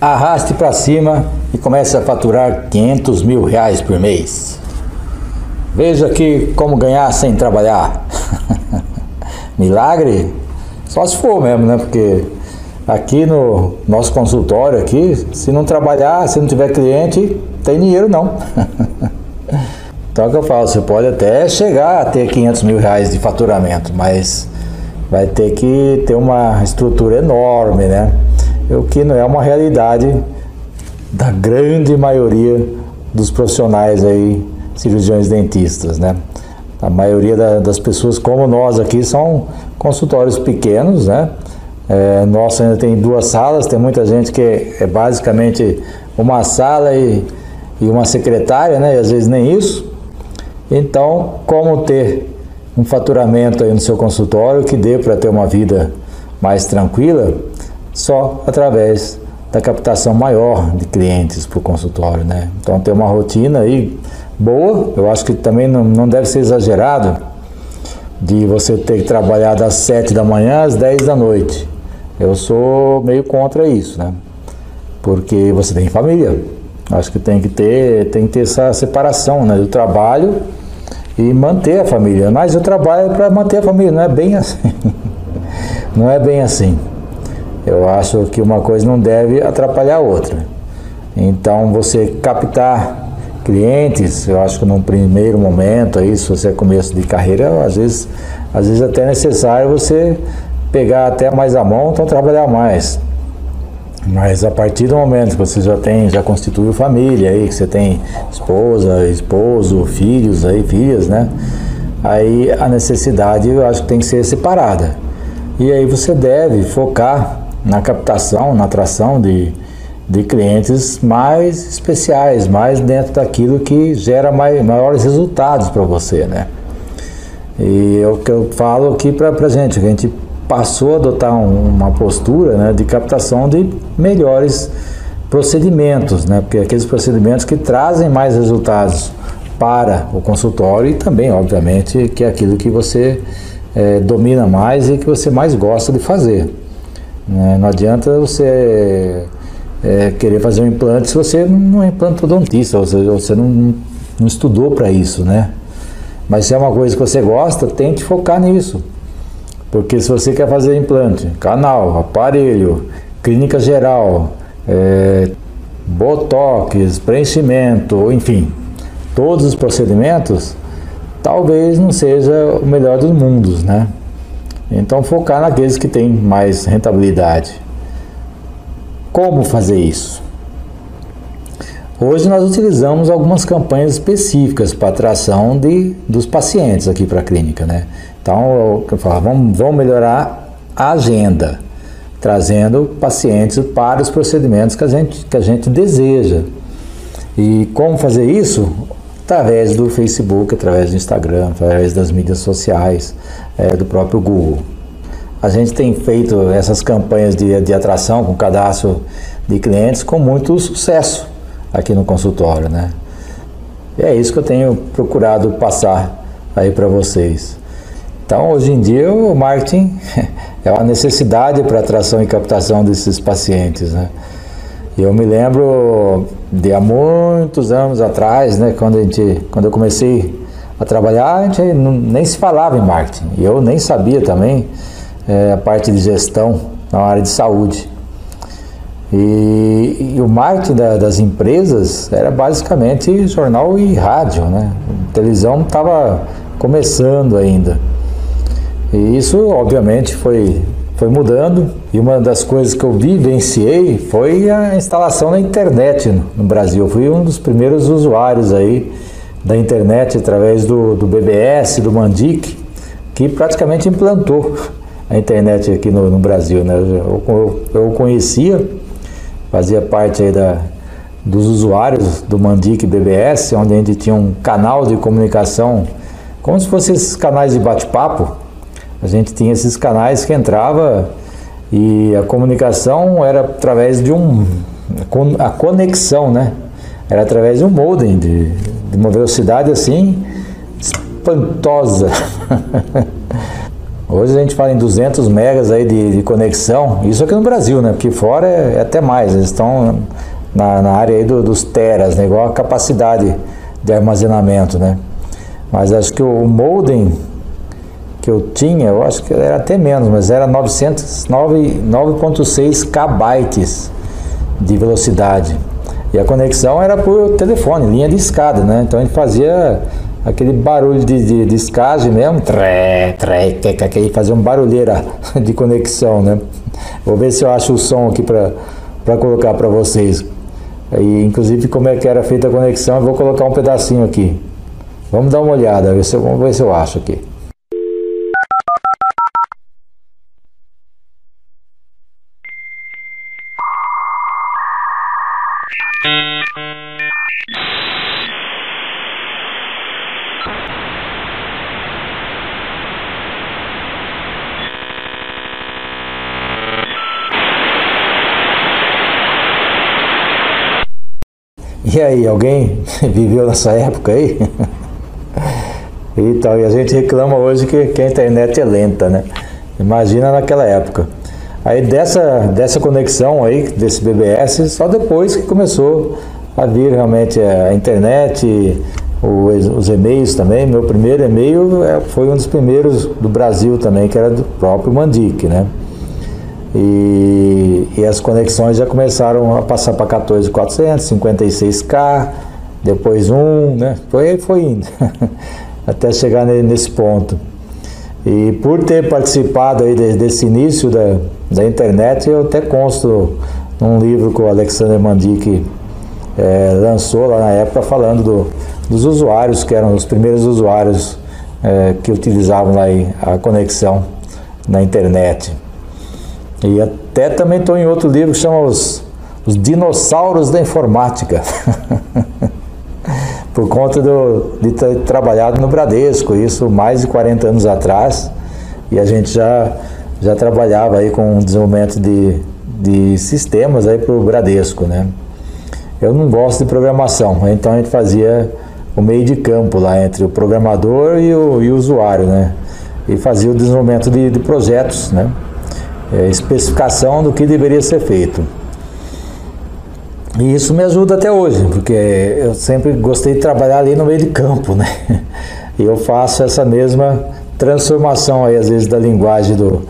arraste para cima e comece a faturar 500 mil reais por mês. Veja aqui como ganhar sem trabalhar. Milagre? Só se for mesmo, né? Porque aqui no nosso consultório aqui, se não trabalhar, se não tiver cliente, tem dinheiro não. então é o que eu falo, você pode até chegar a ter 500 mil reais de faturamento, mas vai ter que ter uma estrutura enorme, né? O que não é uma realidade da grande maioria dos profissionais aí, cirurgiões dentistas, né? A maioria da, das pessoas como nós aqui são consultórios pequenos, né? É, nossa ainda tem duas salas, tem muita gente que é basicamente uma sala e, e uma secretária, né? E às vezes nem isso. Então, como ter um faturamento aí no seu consultório que dê para ter uma vida mais tranquila? Só através da captação maior de clientes para o consultório, né? Então ter uma rotina aí boa, eu acho que também não, não deve ser exagerado de você ter que trabalhar das 7 da manhã às 10 da noite. Eu sou meio contra isso, né? Porque você tem família. Acho que tem que ter, tem que ter essa separação né, do trabalho e manter a família. Mas o trabalho é para manter a família, não é bem assim. não é bem assim. Eu acho que uma coisa não deve atrapalhar a outra. Então, você captar clientes, eu acho que num primeiro momento, aí, se você é começo de carreira, às vezes, às vezes até é necessário você pegar até mais a mão, então trabalhar mais. Mas a partir do momento que você já tem, já constituiu família aí, que você tem esposa, esposo, filhos aí, filhas, né? Aí a necessidade eu acho que tem que ser separada. E aí você deve focar na captação, na atração de, de clientes mais especiais, mais dentro daquilo que gera mai, maiores resultados para você, né? E é o que eu falo aqui para a gente, que a gente passou a adotar um, uma postura né, de captação de melhores procedimentos, né? Porque aqueles procedimentos que trazem mais resultados para o consultório e também, obviamente, que é aquilo que você é, domina mais e que você mais gosta de fazer. Né? Não adianta você é, querer fazer um implante se você não é implantodontista, ou seja, você não, não estudou para isso, né? Mas se é uma coisa que você gosta, tente focar nisso. Porque se você quer fazer implante, canal, aparelho, clínica geral, é, botox, preenchimento, enfim, todos os procedimentos, talvez não seja o melhor dos mundos, né? Então focar naqueles que têm mais rentabilidade. Como fazer isso? Hoje nós utilizamos algumas campanhas específicas para atração de, dos pacientes aqui para a clínica, né? Então, eu vamos, vamos melhorar a agenda, trazendo pacientes para os procedimentos que a gente, que a gente deseja. E como fazer isso? Através do Facebook, através do Instagram, através das mídias sociais, é, do próprio Google. A gente tem feito essas campanhas de, de atração com cadastro de clientes com muito sucesso aqui no consultório, né? E é isso que eu tenho procurado passar aí para vocês. Então, hoje em dia, o marketing é uma necessidade para atração e captação desses pacientes, né? Eu me lembro de há muitos anos atrás, né, quando, a gente, quando eu comecei a trabalhar, a gente nem se falava em marketing. Eu nem sabia também é, a parte de gestão na área de saúde. E, e o marketing da, das empresas era basicamente jornal e rádio, né? A televisão estava começando ainda. E isso, obviamente, foi, foi mudando. E uma das coisas que eu vivenciei foi a instalação da internet no, Brasil. Eu fui um dos primeiros usuários aí da internet através do, do BBS, do Mandic, que praticamente implantou a internet aqui no, no Brasil. Né? Eu, eu, eu, conhecia, fazia parte aí da, dos usuários do Mandic BBS, onde a gente tinha um canal de comunicação, como se fossem esses canais de bate-papo. A gente tinha esses canais que entrava e a comunicação era através de um. a conexão, né? Era através de um modem de, de uma velocidade assim espantosa. Hoje a gente fala em 200 megas aí de, de conexão, isso aqui no Brasil, né? Porque fora é, é até mais, eles estão na, na área aí do, dos teras, né? igual a capacidade de armazenamento, né? Mas acho que o modem que eu tinha, eu acho que era até menos, mas era 9.6 kbytes de velocidade. E a conexão era por telefone, linha de escada, né? Então gente fazia aquele barulho de, de, de mesmo, tré, tré, que, que, fazia um barulheira de conexão, né? Vou ver se eu acho o som aqui para colocar para vocês. E, inclusive como é que era feita a conexão, eu vou colocar um pedacinho aqui. Vamos dar uma olhada, ver se vamos ver se eu acho aqui. E aí, alguém viveu nessa época aí? e tal, e a gente reclama hoje que, que a internet é lenta, né? Imagina naquela época. Aí dessa, dessa conexão aí, desse BBS, só depois que começou a vir realmente a internet, os, os e-mails também. Meu primeiro e-mail é, foi um dos primeiros do Brasil também, que era do próprio Mandic, né? E, e, as conexões já começaram a passar para 14.400, 56K, depois um, né? Foi, foi indo, até chegar nesse ponto. E por ter participado aí desse início da, da internet, eu até consto num livro que o Alexander Mandic é, lançou lá na época, falando do, dos usuários, que eram os primeiros usuários é, que utilizavam lá a conexão na internet. E até também estou em outro livro que chama Os, os Dinossauros da Informática. Por conta do, de ter trabalhado no Bradesco, isso mais de 40 anos atrás, e a gente já, já trabalhava aí com o desenvolvimento de, de sistemas aí para o Bradesco, né? Eu não gosto de programação, então a gente fazia o meio de campo lá entre o programador e o, e o usuário, né? E fazia o desenvolvimento de, de projetos, né? É, especificação do que deveria ser feito. E isso me ajuda até hoje, porque eu sempre gostei de trabalhar ali no meio de campo, né? E eu faço essa mesma transformação aí, às vezes, da linguagem do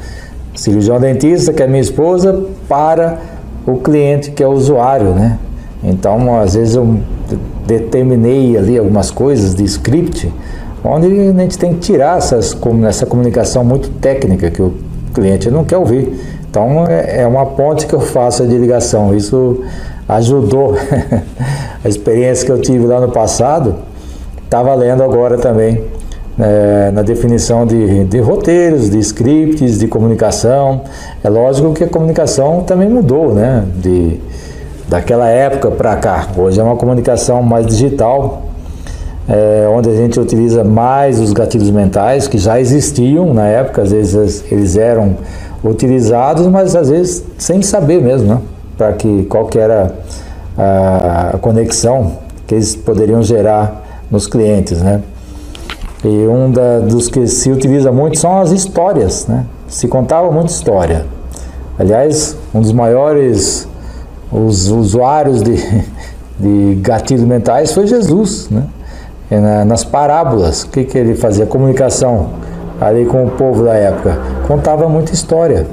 cirurgião dentista, que é minha esposa, para o cliente, que é o usuário, né? Então, às vezes eu determinei ali algumas coisas de script, onde a gente tem que tirar essas, essa comunicação muito técnica que o cliente não quer ouvir. Então é, é uma ponte que eu faço de ligação. Isso ajudou. a experiência que eu tive lá no passado está valendo agora também é, na definição de, de, roteiros, de scripts, de comunicação. É lógico que a comunicação também mudou, né? De, daquela época para cá. Hoje é uma comunicação mais digital, é, onde a gente utiliza mais os gatilhos mentais que já existiam na época, às vezes eles eram utilizados, mas às vezes sem saber mesmo, né? Para que qual que era a, a, conexão que eles poderiam gerar nos clientes, né? E um da, dos que se utiliza muito são as histórias, né? Se contava muita história. Aliás, um dos maiores os usuários de, de gatilhos mentais foi Jesus, né? É nas parábolas. O que, que ele fazia? Comunicação ali com o povo da época. Contava muita história.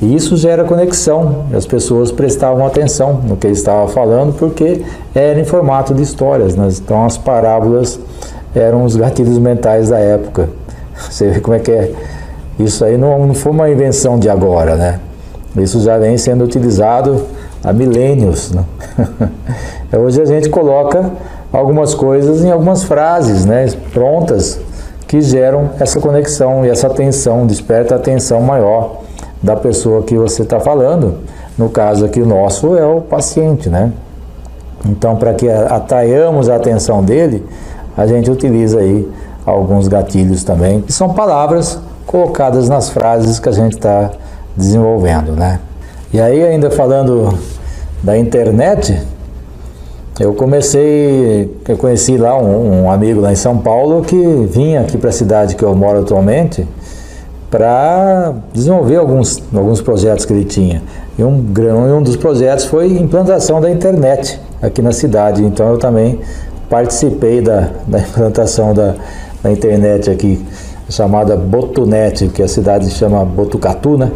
E isso gera conexão. As pessoas prestavam atenção no que ele estava falando porque era em formato de histórias. Né? Então as parábolas eram os gatilhos mentais da época. Você vê como é que é. Isso aí não, não foi uma invenção de agora, né? Isso já vem sendo utilizado há milênios. Né? Hoje a gente coloca algumas coisas em algumas frases né, prontas que geram essa conexão e essa atenção, desperta a atenção maior da pessoa que você está falando. No caso aqui, o nosso é o paciente, né? Então, para que atraiamos a atenção dele, a gente utiliza aí alguns gatilhos também, que são palavras colocadas nas frases que a gente está desenvolvendo, né? E aí, ainda falando da internet, eu comecei, eu conheci lá um, um, amigo lá em São Paulo que vinha aqui para a cidade que eu moro atualmente para desenvolver alguns, alguns projetos que ele tinha. E um, um dos projetos foi implantação da internet aqui na cidade. Então eu também participei da, da implantação da, da internet aqui, chamada Botunet, que a cidade chama Botucatu, né?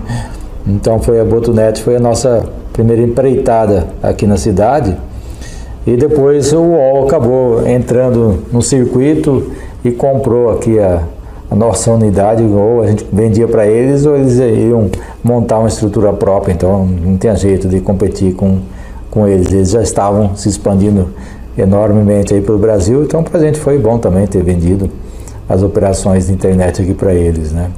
então foi a Botunet, foi a nossa primeira empreitada aqui na cidade. E depois o UOL acabou entrando no circuito e comprou aqui a, a nossa unidade, ou a gente vendia para eles, ou eles iam montar uma estrutura própria, então não tinha jeito de competir com, com eles. Eles já estavam se expandindo enormemente aí pelo Brasil, então para a gente foi bom também ter vendido as operações de internet aqui para eles, né?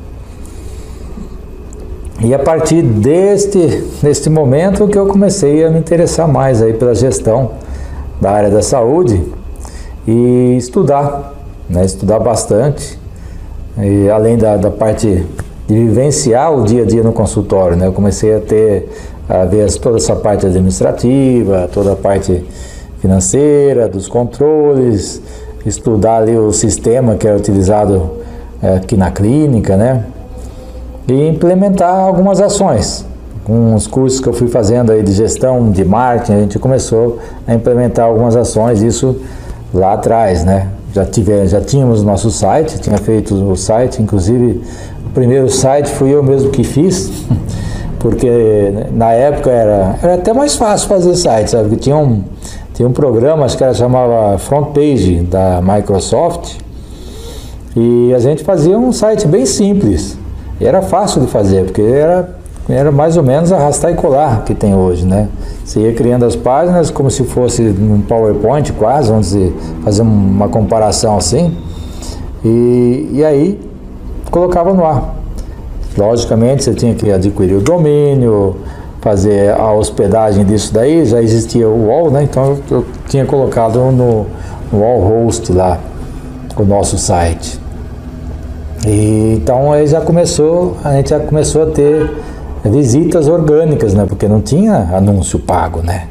E a partir deste, deste momento que eu comecei a me interessar mais aí pela gestão da área da saúde e estudar, né? estudar bastante e além da, da parte de vivenciar o dia a dia no consultório, né? Eu comecei a ter, a ver toda essa parte administrativa, toda a parte financeira, dos controles, estudar ali o sistema que é utilizado é, aqui na clínica, né? E implementar algumas ações. Com os cursos que eu fui fazendo aí de gestão, de marketing, a gente começou a implementar algumas ações, isso lá atrás, né? já, tive, já tínhamos nosso site, tinha feito o site, inclusive o primeiro site fui eu mesmo que fiz, porque na época era, era até mais fácil fazer site, sabe? Porque tinha um, tinha um programa, acho que era chamava Front Page da Microsoft, e a gente fazia um site bem simples. E era fácil de fazer, porque era era mais ou menos arrastar e colar que tem hoje, né? Você ia criando as páginas como se fosse um PowerPoint quase, vamos dizer, fazer uma comparação assim, e, e aí colocava no ar. Logicamente você tinha que adquirir o domínio, fazer a hospedagem disso daí, já existia o wall, né? Então eu, tinha colocado no, no host lá o nosso site. E, então aí já começou, a gente já começou a ter visitas orgânicas, né? Porque não tinha anúncio pago, né?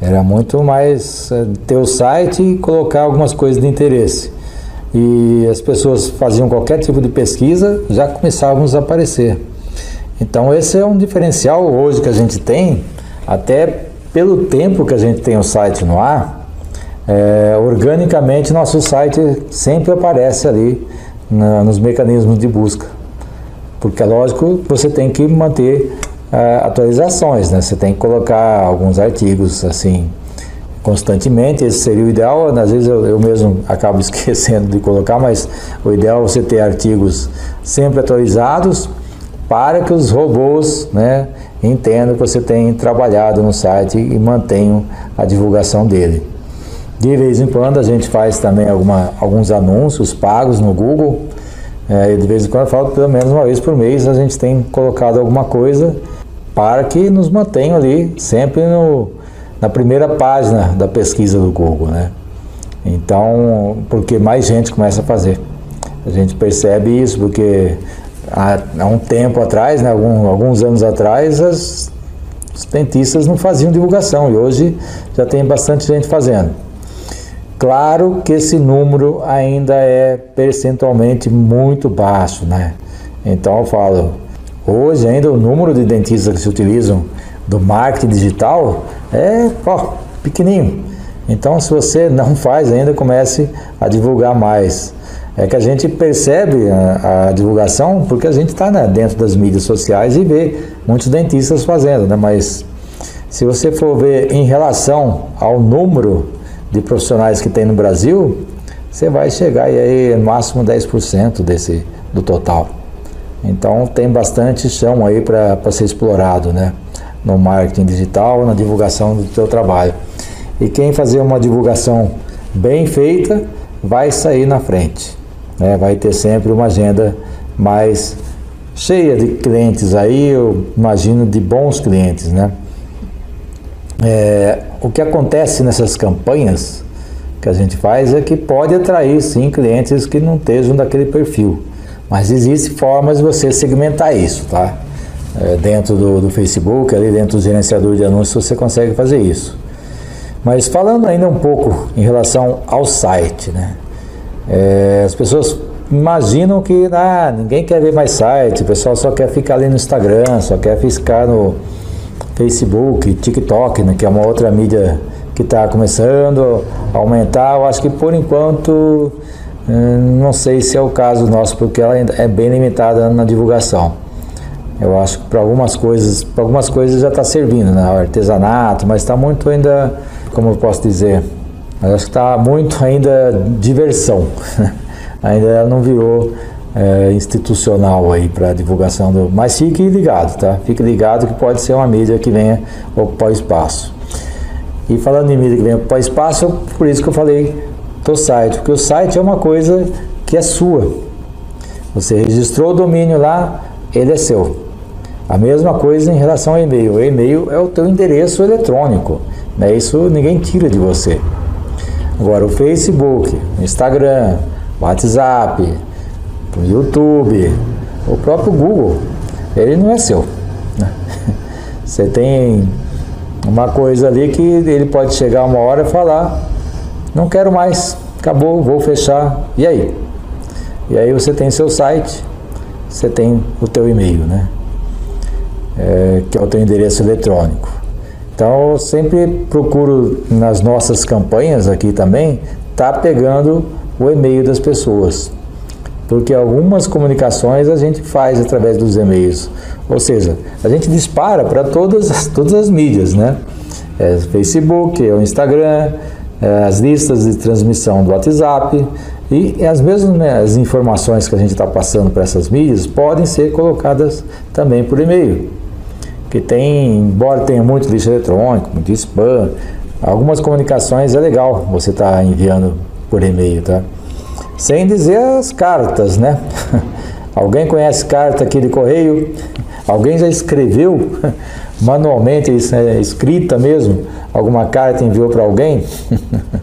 Era muito mais é, ter o site e colocar algumas coisas de interesse. E as pessoas faziam qualquer tipo de pesquisa, já começavam a aparecer. Então esse é um diferencial hoje que a gente tem, até pelo tempo que a gente tem o site no ar, é, organicamente nosso site sempre aparece ali na, nos mecanismos de busca. Porque é lógico, você tem que manter uh, atualizações, né? Você tem que colocar alguns artigos assim constantemente, esse seria o ideal, às vezes eu, eu mesmo acabo esquecendo de colocar, mas o ideal é você ter artigos sempre atualizados para que os robôs né, entendam que você tem trabalhado no site e mantenham a divulgação dele. De vez em quando a gente faz também alguma, alguns anúncios pagos no Google, é, de vez em quando eu falo, pelo menos uma vez por mês, a gente tem colocado alguma coisa para que nos mantenha ali sempre no, na primeira página da pesquisa do Google, né? Então, porque mais gente começa a fazer. A gente percebe isso porque há, há um tempo atrás, né, algum, alguns anos atrás, as, os dentistas não faziam divulgação e hoje já tem bastante gente fazendo. Claro que esse número ainda é percentualmente muito baixo, né? Então eu falo, hoje ainda o número de dentistas que se utilizam do marketing digital é ó, pequenininho. Então se você não faz ainda, comece a divulgar mais. É que a gente percebe a, a divulgação porque a gente está né, dentro das mídias sociais e vê muitos dentistas fazendo, né? Mas se você for ver em relação ao número de profissionais que tem no Brasil, você vai chegar aí no máximo 10% desse, do total. Então tem bastante chão aí para ser explorado, né? No marketing digital, na divulgação do seu trabalho. E quem fazer uma divulgação bem feita vai sair na frente. Né? Vai ter sempre uma agenda mais cheia de clientes aí, eu imagino de bons clientes, né? É, o que acontece nessas campanhas que a gente faz é que pode atrair sim clientes que não estejam daquele perfil, mas existem formas de você segmentar isso, tá? É, dentro do, do, Facebook, ali dentro do gerenciador de anúncios, você consegue fazer isso. Mas falando ainda um pouco em relação ao site, né? É, as pessoas imaginam que ah, ninguém quer ver mais site, o pessoal só quer ficar ali no Instagram, só quer ficar no Facebook, TikTok, né, que é uma outra mídia que está começando a aumentar. Eu acho que por enquanto hum, não sei se é o caso nosso, porque ela é bem limitada na divulgação. Eu acho que para algumas coisas, para algumas coisas já está servindo, né? artesanato, mas está muito ainda, como eu posso dizer, acho que está muito ainda diversão. ainda não virou é, institucional aí para divulgação do. Mas fique ligado, tá? Fique ligado que pode ser uma mídia que venha ocupar espaço. E falando em mídia que venha ocupar espaço, por isso que eu falei do site, porque o site é uma coisa que é sua. Você registrou o domínio lá, ele é seu. A mesma coisa em relação ao e-mail. O e-mail é o teu endereço eletrônico. Né? Isso ninguém tira de você. Agora o Facebook, o Instagram, WhatsApp, o YouTube, o próprio Google, ele não é seu. Né? Você tem uma coisa ali que ele pode chegar uma hora e falar, não quero mais, acabou, vou fechar. E aí? E aí você tem seu site, você tem o teu e-mail, né? É, que é o teu endereço eletrônico. Então eu sempre procuro nas nossas campanhas aqui também, tá pegando o e-mail das pessoas. Porque algumas comunicações a gente faz através dos e-mails. Ou seja, a gente dispara para todas, todas as mídias, né? É, Facebook, é o Instagram, é, as listas de transmissão do WhatsApp e as mesmas né, as informações que a gente está passando para essas mídias podem ser colocadas também por e-mail. Que tem, embora tenha muito lixo eletrônico, muito spam, algumas comunicações é legal você estar tá enviando por e-mail, tá? Sem dizer as cartas, né? Alguém conhece carta aqui de correio? Alguém já escreveu manualmente, é escrita mesmo, alguma carta enviou para alguém?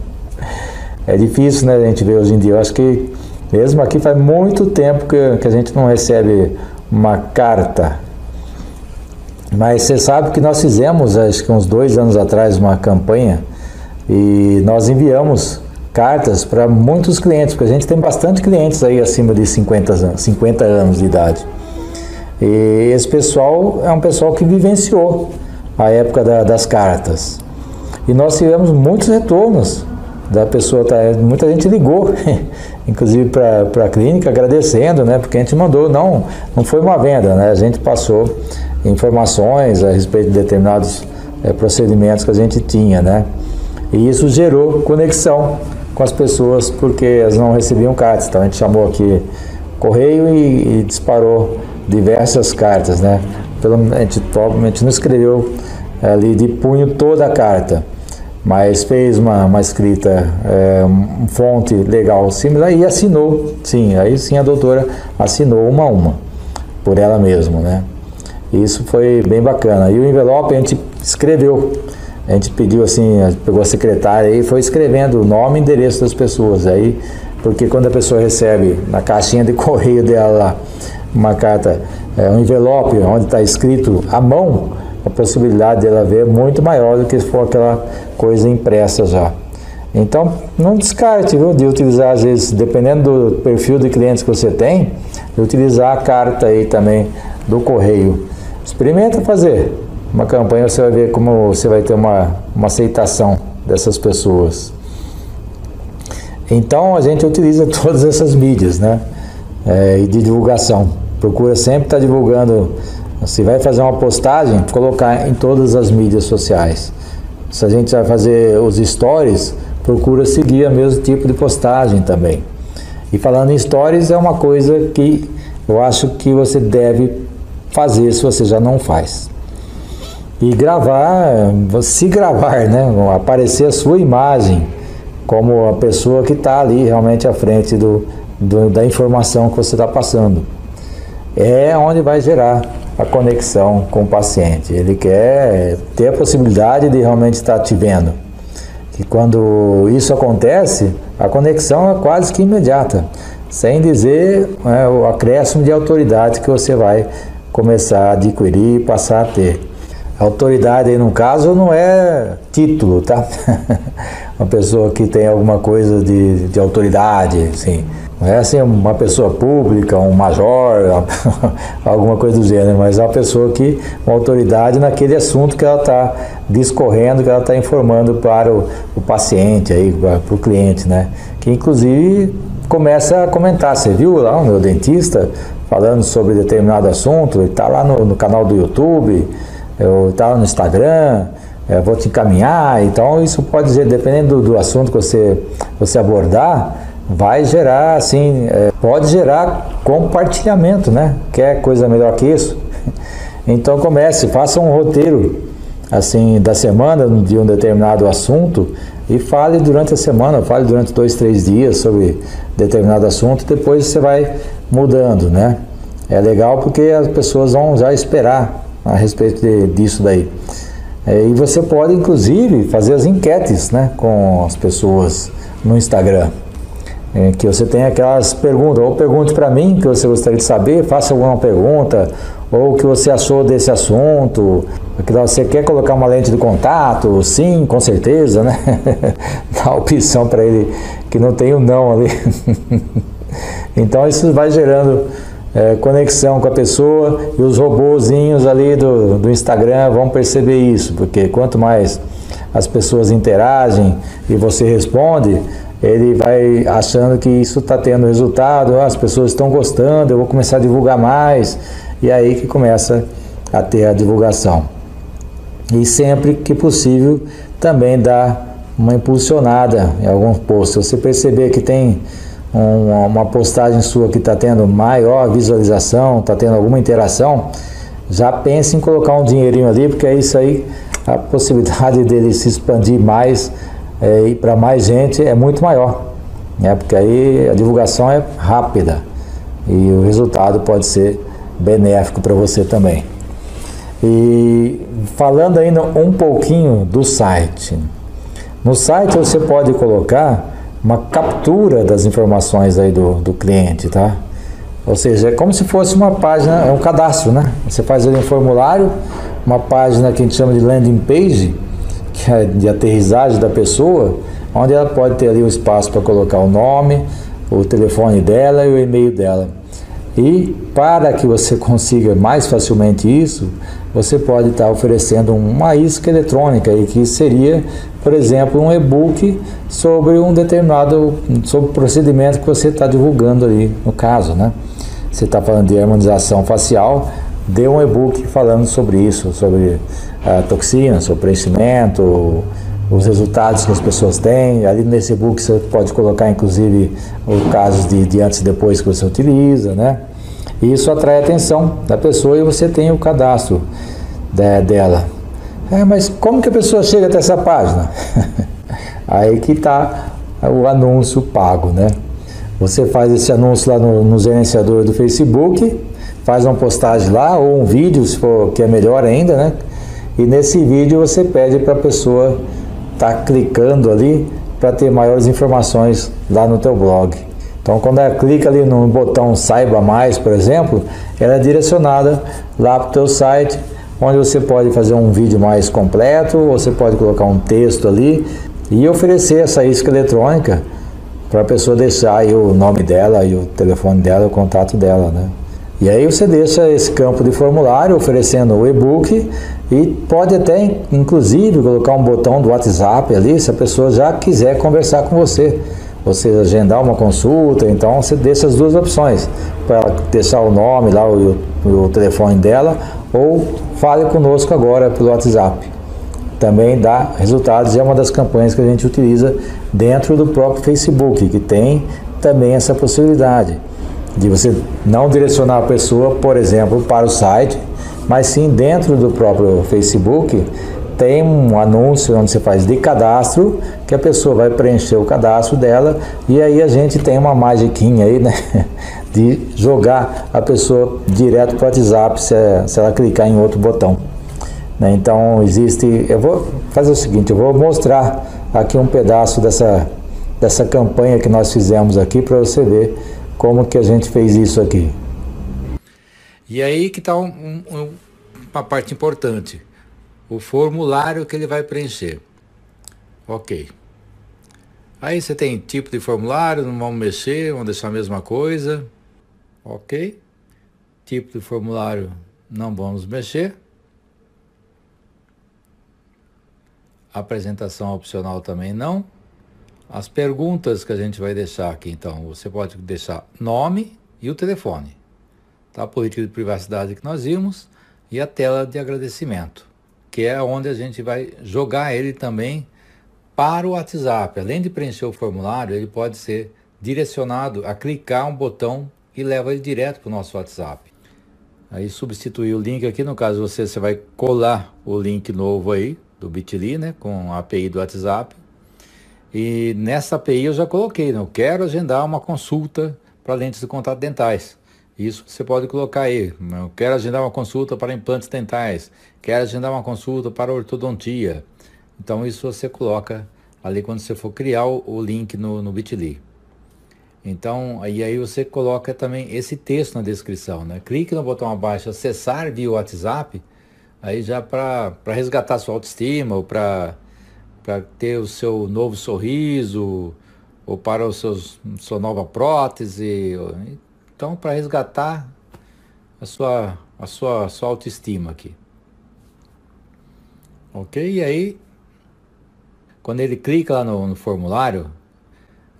é difícil, né, a gente ver hoje em dia. Eu acho que mesmo aqui faz muito tempo que, que a gente não recebe uma carta. Mas você sabe que nós fizemos, acho que uns dois anos atrás, uma campanha e nós enviamos cartas para muitos clientes, porque a gente tem bastante clientes aí acima de 50 anos, 50 anos de idade. E esse pessoal é um pessoal que vivenciou a época da, das cartas. E nós tivemos muitos retornos da pessoa, tá, muita gente ligou, inclusive para a clínica, agradecendo, né, porque a gente mandou, não, não foi uma venda, né, a gente passou informações a respeito de determinados é, procedimentos que a gente tinha, né, e isso gerou conexão com as pessoas porque elas não recebiam cartas. Então a gente chamou aqui correio e, e disparou diversas cartas, né? Pelo, a, gente, gente não escreveu ali de punho toda a carta, mas fez uma, uma escrita, é, um fonte legal similar e assinou, sim, aí sim a doutora assinou uma a uma, por ela mesma, né? Isso foi bem bacana. E o envelope a gente escreveu a gente pediu assim, pegou a secretária e foi escrevendo o nome e endereço das pessoas. Aí, porque quando a pessoa recebe na caixinha de correio dela uma carta, é, um envelope onde está escrito à mão, a possibilidade dela ver é muito maior do que se for aquela coisa impressa já. Então, não descarte viu, de utilizar, às vezes, dependendo do perfil de clientes que você tem, de utilizar a carta aí também do correio. Experimenta fazer uma campanha, você vai ver como você vai ter uma, uma aceitação dessas pessoas. Então a gente utiliza todas essas mídias, né? É, de divulgação. Procura sempre estar divulgando. Se vai fazer uma postagem, colocar em todas as mídias sociais. Se a gente vai fazer os stories, procura seguir o mesmo tipo de postagem também. E falando em stories, é uma coisa que eu acho que você deve fazer se você já não faz e gravar, se gravar, né? Aparecer a sua imagem como a pessoa que está ali realmente à frente do, do, da informação que você está passando. É onde vai gerar a conexão com o paciente. Ele quer ter a possibilidade de realmente estar te vendo. E quando isso acontece, a conexão é quase que imediata, sem dizer é, o acréscimo de autoridade que você vai começar a adquirir e passar a ter. Autoridade aí no caso não é título, tá? Uma pessoa que tem alguma coisa de, de autoridade, assim. Não é assim uma pessoa pública, um major, alguma coisa do gênero, mas é uma pessoa que, uma autoridade naquele assunto que ela está discorrendo, que ela está informando para o, o paciente, aí, para o cliente, né? Que inclusive começa a comentar, você viu lá o meu dentista falando sobre determinado assunto, ele está lá no, no, canal do YouTube, está lá no Instagram, eu vou te encaminhar, então isso pode dizer, dependendo do, do assunto que você, você abordar, vai gerar, assim, é, pode gerar compartilhamento, né? Quer coisa melhor que isso? Então comece, faça um roteiro, assim, da semana de um determinado assunto e fale durante a semana, fale durante dois, três dias sobre determinado assunto, depois você vai mudando, né? É legal porque as pessoas vão já esperar a respeito de, disso daí. É, e você pode, inclusive, fazer as enquetes, né, com as pessoas no Instagram é, que você tem aquelas perguntas, ou pergunte para mim que você gostaria de saber, faça alguma pergunta, ou o que você achou desse assunto, que você quer colocar uma lente de contato, sim, com certeza, né? Dá opção para ele que não tem o um não ali. então isso vai gerando é, conexão com a pessoa e os robozinhos ali do, do Instagram vão perceber isso, porque quanto mais as pessoas interagem e você responde, ele vai achando que isso está tendo resultado, as pessoas estão gostando, eu vou começar a divulgar mais, e aí que começa a ter a divulgação. E sempre que possível, também dá uma impulsionada em alguns posts. Se você perceber que tem um, uma postagem sua que está tendo maior visualização, está tendo alguma interação, já pense em colocar um dinheirinho ali, porque é isso aí, a possibilidade dele se expandir mais é, e para mais gente é muito maior, né? porque aí a divulgação é rápida e o resultado pode ser benéfico para você também. E falando ainda um pouquinho do site. No site você pode colocar uma captura das informações aí do, do cliente, tá? Ou seja, é como se fosse uma página, é um cadastro, né? Você faz ali um formulário, uma página que a gente chama de landing page, que é de aterrissagem da pessoa, onde ela pode ter ali o espaço para colocar o nome, o telefone dela e o e-mail dela. E para que você consiga mais facilmente isso, você pode estar oferecendo uma isca eletrônica aí que seria, por exemplo, um e-book sobre um determinado sobre procedimento que você está divulgando ali, no caso, né? Você está falando de harmonização facial, dê um e-book falando sobre isso, sobre a toxina, sobre preenchimento, os resultados que as pessoas têm. Ali nesse e-book você pode colocar inclusive os casos de, de antes e depois que você utiliza, né? E isso atrai a atenção da pessoa e você tem o cadastro de, dela. É, mas como que a pessoa chega até essa página? Aí que está o anúncio pago, né? Você faz esse anúncio lá no, no gerenciador do Facebook, faz uma postagem lá ou um vídeo, se for que é melhor ainda, né? E nesse vídeo você pede para a pessoa estar tá clicando ali para ter maiores informações lá no teu blog. Então quando ela clica ali no botão saiba mais, por exemplo, ela é direcionada lá para o teu site, onde você pode fazer um vídeo mais completo, você pode colocar um texto ali e oferecer essa isca eletrônica para a pessoa deixar aí o nome dela o telefone dela, o contato dela, né? E aí você deixa esse campo de formulário oferecendo o e-book e pode até, inclusive, colocar um botão do WhatsApp ali, se a pessoa já quiser conversar com você. Seja, agendar uma consulta, então você deixa as duas opções, para deixar o nome lá, o, o telefone dela, ou fale conosco agora pelo WhatsApp. Também dá resultados é uma das campanhas que a gente utiliza dentro do próprio Facebook, que tem também essa possibilidade de você não direcionar a pessoa, por exemplo, para o site, mas sim dentro do próprio Facebook tem um anúncio onde você faz de cadastro, que a pessoa vai preencher o cadastro dela e aí a gente tem uma magiquinha aí, né? De jogar a pessoa direto para o WhatsApp se, se ela clicar em outro botão. Né? Então existe. Eu vou fazer o seguinte, eu vou mostrar aqui um pedaço dessa, dessa campanha que nós fizemos aqui para você ver como que a gente fez isso aqui. E aí que está um, um, uma parte importante, o formulário que ele vai preencher. Ok. Aí você tem tipo de formulário, não vamos mexer, vamos deixar a mesma coisa. Ok. Tipo de formulário, não vamos mexer. Apresentação opcional também não. As perguntas que a gente vai deixar aqui, então, você pode deixar nome e o telefone. Tá? A política de privacidade que nós vimos e a tela de agradecimento, que é onde a gente vai jogar ele também para o WhatsApp. Além de preencher o formulário, ele pode ser direcionado a clicar um botão e leva ele direto para o nosso WhatsApp. Aí substituir o link aqui, no caso você, você vai colar o link novo aí do Bitly, né, com a API do WhatsApp. E nessa API eu já coloquei, né, eu quero agendar uma consulta para lentes de contato dentais. Isso você pode colocar aí. Eu quero agendar uma consulta para implantes dentais. Quero agendar uma consulta para ortodontia. Então isso você coloca ali quando você for criar o, link no, no Bitly. Então, e aí você coloca também esse texto na descrição, né? Clique no botão abaixo, acessar via WhatsApp, aí já para resgatar sua autoestima, ou para ter o seu novo sorriso, ou para o seus, sua nova prótese. Então, para resgatar a sua, a sua, a sua autoestima aqui. Ok? E aí, quando ele clica lá no, no formulário,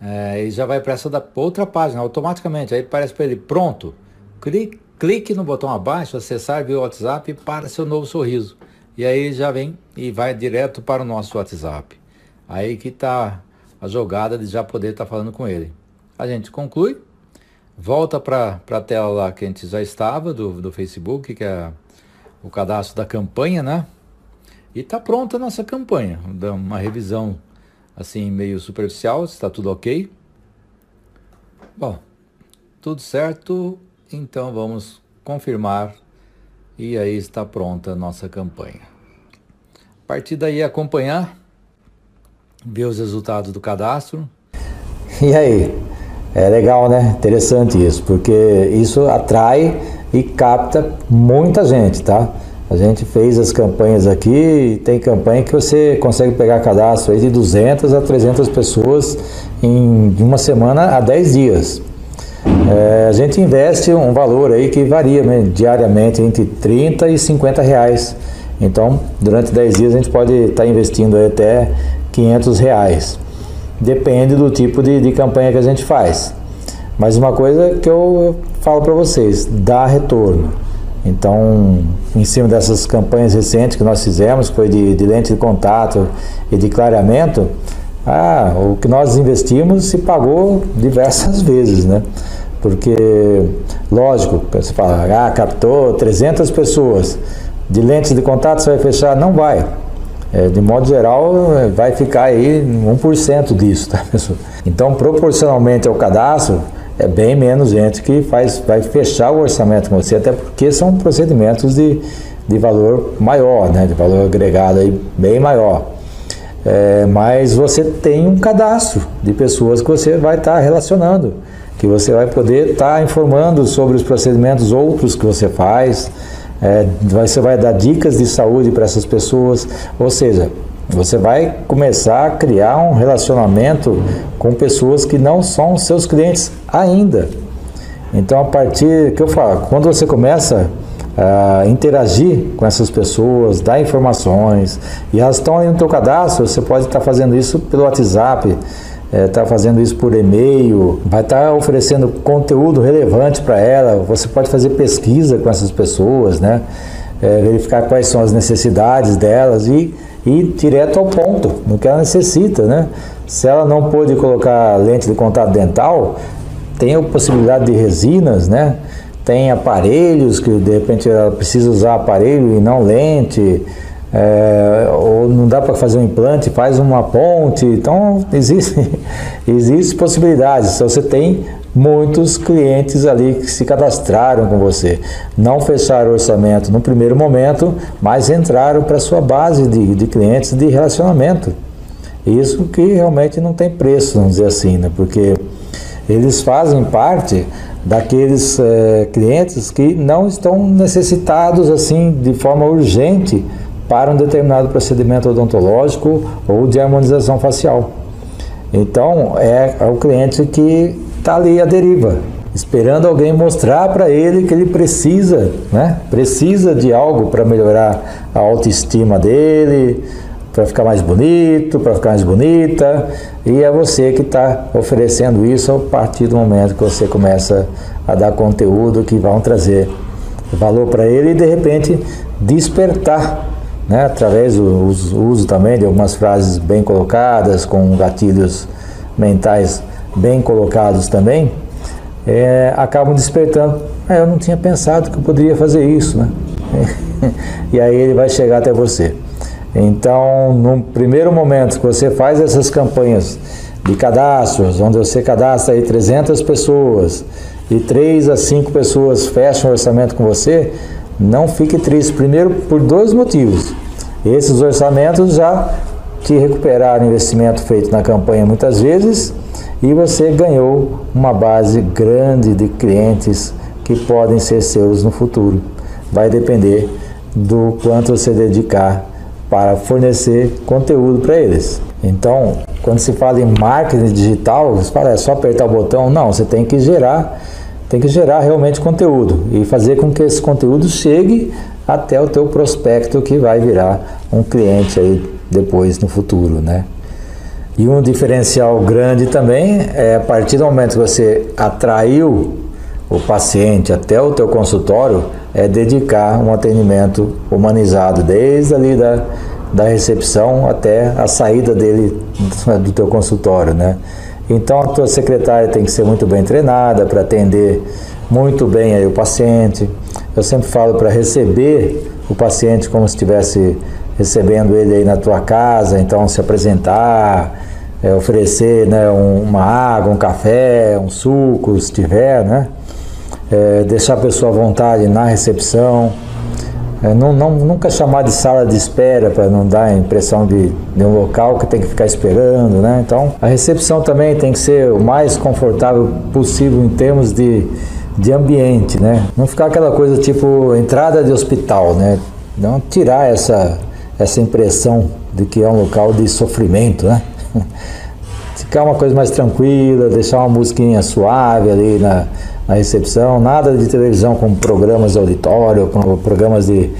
é, ele já vai para essa da, outra página automaticamente. Aí parece para ele, pronto. Clique, clique no botão abaixo, acessar via WhatsApp para seu novo sorriso. E aí já vem e vai direto para o nosso WhatsApp. Aí que está a jogada de já poder estar tá falando com ele. A gente conclui, volta para a tela lá que a gente já estava do, do Facebook, que é o cadastro da campanha, né? E está pronta a nossa campanha. Dá uma revisão assim meio superficial, está tudo ok. Bom, tudo certo, então vamos confirmar e aí está pronta a nossa campanha. A partir daí acompanhar, ver os resultados do cadastro. E aí? É legal, né? Interessante isso, porque isso atrai e capta muita gente, tá? A gente fez as campanhas aqui, tem campanha que você consegue pegar cadastro aí de 200 a 300 pessoas em uma semana a 10 dias. É, a gente investe um valor aí que varia né, diariamente entre 30 e 50 reais. Então, durante 10 dias a gente pode estar tá investindo até 500 reais. Depende do tipo de, de campanha que a gente faz. Mas uma coisa que eu falo para vocês, dá retorno. Então, em cima dessas campanhas recentes que nós fizemos, foi de, de lente de contato e de clareamento, ah, o que nós investimos se pagou diversas vezes, né? Porque, lógico, você fala, ah, captou 300 pessoas, de lentes de contato você vai fechar? Não vai. É, de modo geral, vai ficar aí 1% disso, tá, pessoal? Então, proporcionalmente ao cadastro, é bem menos gente que faz, vai fechar o orçamento com você, até porque são procedimentos de, de valor maior, né, de valor agregado aí bem maior. É, mas você tem um cadastro de pessoas que você vai estar tá relacionando, que você vai poder estar tá informando sobre os procedimentos outros que você faz, é, você vai dar dicas de saúde para essas pessoas, ou seja, você vai começar a criar um relacionamento com pessoas que não são seus clientes ainda. Então, a partir que eu falo, quando você começa a interagir com essas pessoas, dar informações, e elas estão aí no teu cadastro, você pode estar fazendo isso pelo WhatsApp, estar é, tá fazendo isso por e-mail, vai estar tá oferecendo conteúdo relevante para ela, você pode fazer pesquisa com essas pessoas, né? É, verificar quais são as necessidades delas e ir direto ao ponto, no que ela necessita, né? Se ela não pôde colocar lente de contato dental, tem a possibilidade de resinas, né? Tem aparelhos que de repente ela precisa usar aparelho e não lente, é, ou não dá para fazer um implante, faz uma ponte. Então existe, existe possibilidades. Se você tem muitos clientes ali que se cadastraram com você. Não fecharam o orçamento no primeiro momento, mas entraram para sua base de, de clientes de relacionamento. Isso que realmente não tem preço, vamos dizer assim, né? porque eles fazem parte daqueles é, clientes que não estão necessitados assim de forma urgente para um determinado procedimento odontológico ou de harmonização facial. Então é, é o cliente que está ali à deriva, esperando alguém mostrar para ele que ele precisa, né? Precisa de algo para melhorar a autoestima dele, para ficar mais bonito, para ficar mais bonita, e é você que está oferecendo isso a partir do momento que você começa a dar conteúdo que vão trazer valor para ele e de repente despertar, né, através do uso, uso também de algumas frases bem colocadas, com gatilhos mentais bem colocados também, é, acabam despertando. Ah, eu não tinha pensado que eu poderia fazer isso, né? e aí ele vai chegar até você. Então, no primeiro momento que você faz essas campanhas de cadastros, onde você cadastra aí 300 pessoas e 3 a 5 pessoas fecham o orçamento com você, não fique triste. Primeiro, por dois motivos. Esses orçamentos já te recuperaram o investimento feito na campanha muitas vezes e você ganhou uma base grande de clientes que podem ser seus no futuro. Vai depender do quanto você dedicar para fornecer conteúdo para eles. Então, quando se fala em marketing digital, você fala é só apertar o botão? Não, você tem que gerar, tem que gerar realmente conteúdo e fazer com que esse conteúdo chegue até o teu prospecto que vai virar um cliente aí depois no futuro, né? E um diferencial grande também é a partir do momento que você atraiu o paciente até o teu consultório, é dedicar um atendimento humanizado, desde ali da, da recepção até a saída dele do teu consultório, né? Então a tua secretária tem que ser muito bem treinada para atender muito bem aí o paciente. Eu sempre falo para receber o paciente como se estivesse recebendo ele aí na tua casa, então se apresentar, é, oferecer né, um, uma água, um café, um suco, se tiver, né? é, deixar a pessoa à vontade na recepção, é, não, não, nunca chamar de sala de espera para não dar a impressão de, de, um local que tem que ficar esperando, né? Então, a recepção também tem que ser o mais confortável possível em termos de, de ambiente, né? Não ficar aquela coisa tipo entrada de hospital, né? Não tirar essa, essa impressão de que é um local de sofrimento, né? Ficar uma coisa mais tranquila, deixar uma musiquinha suave ali na na recepção, nada de televisão com programas de auditório, com programas de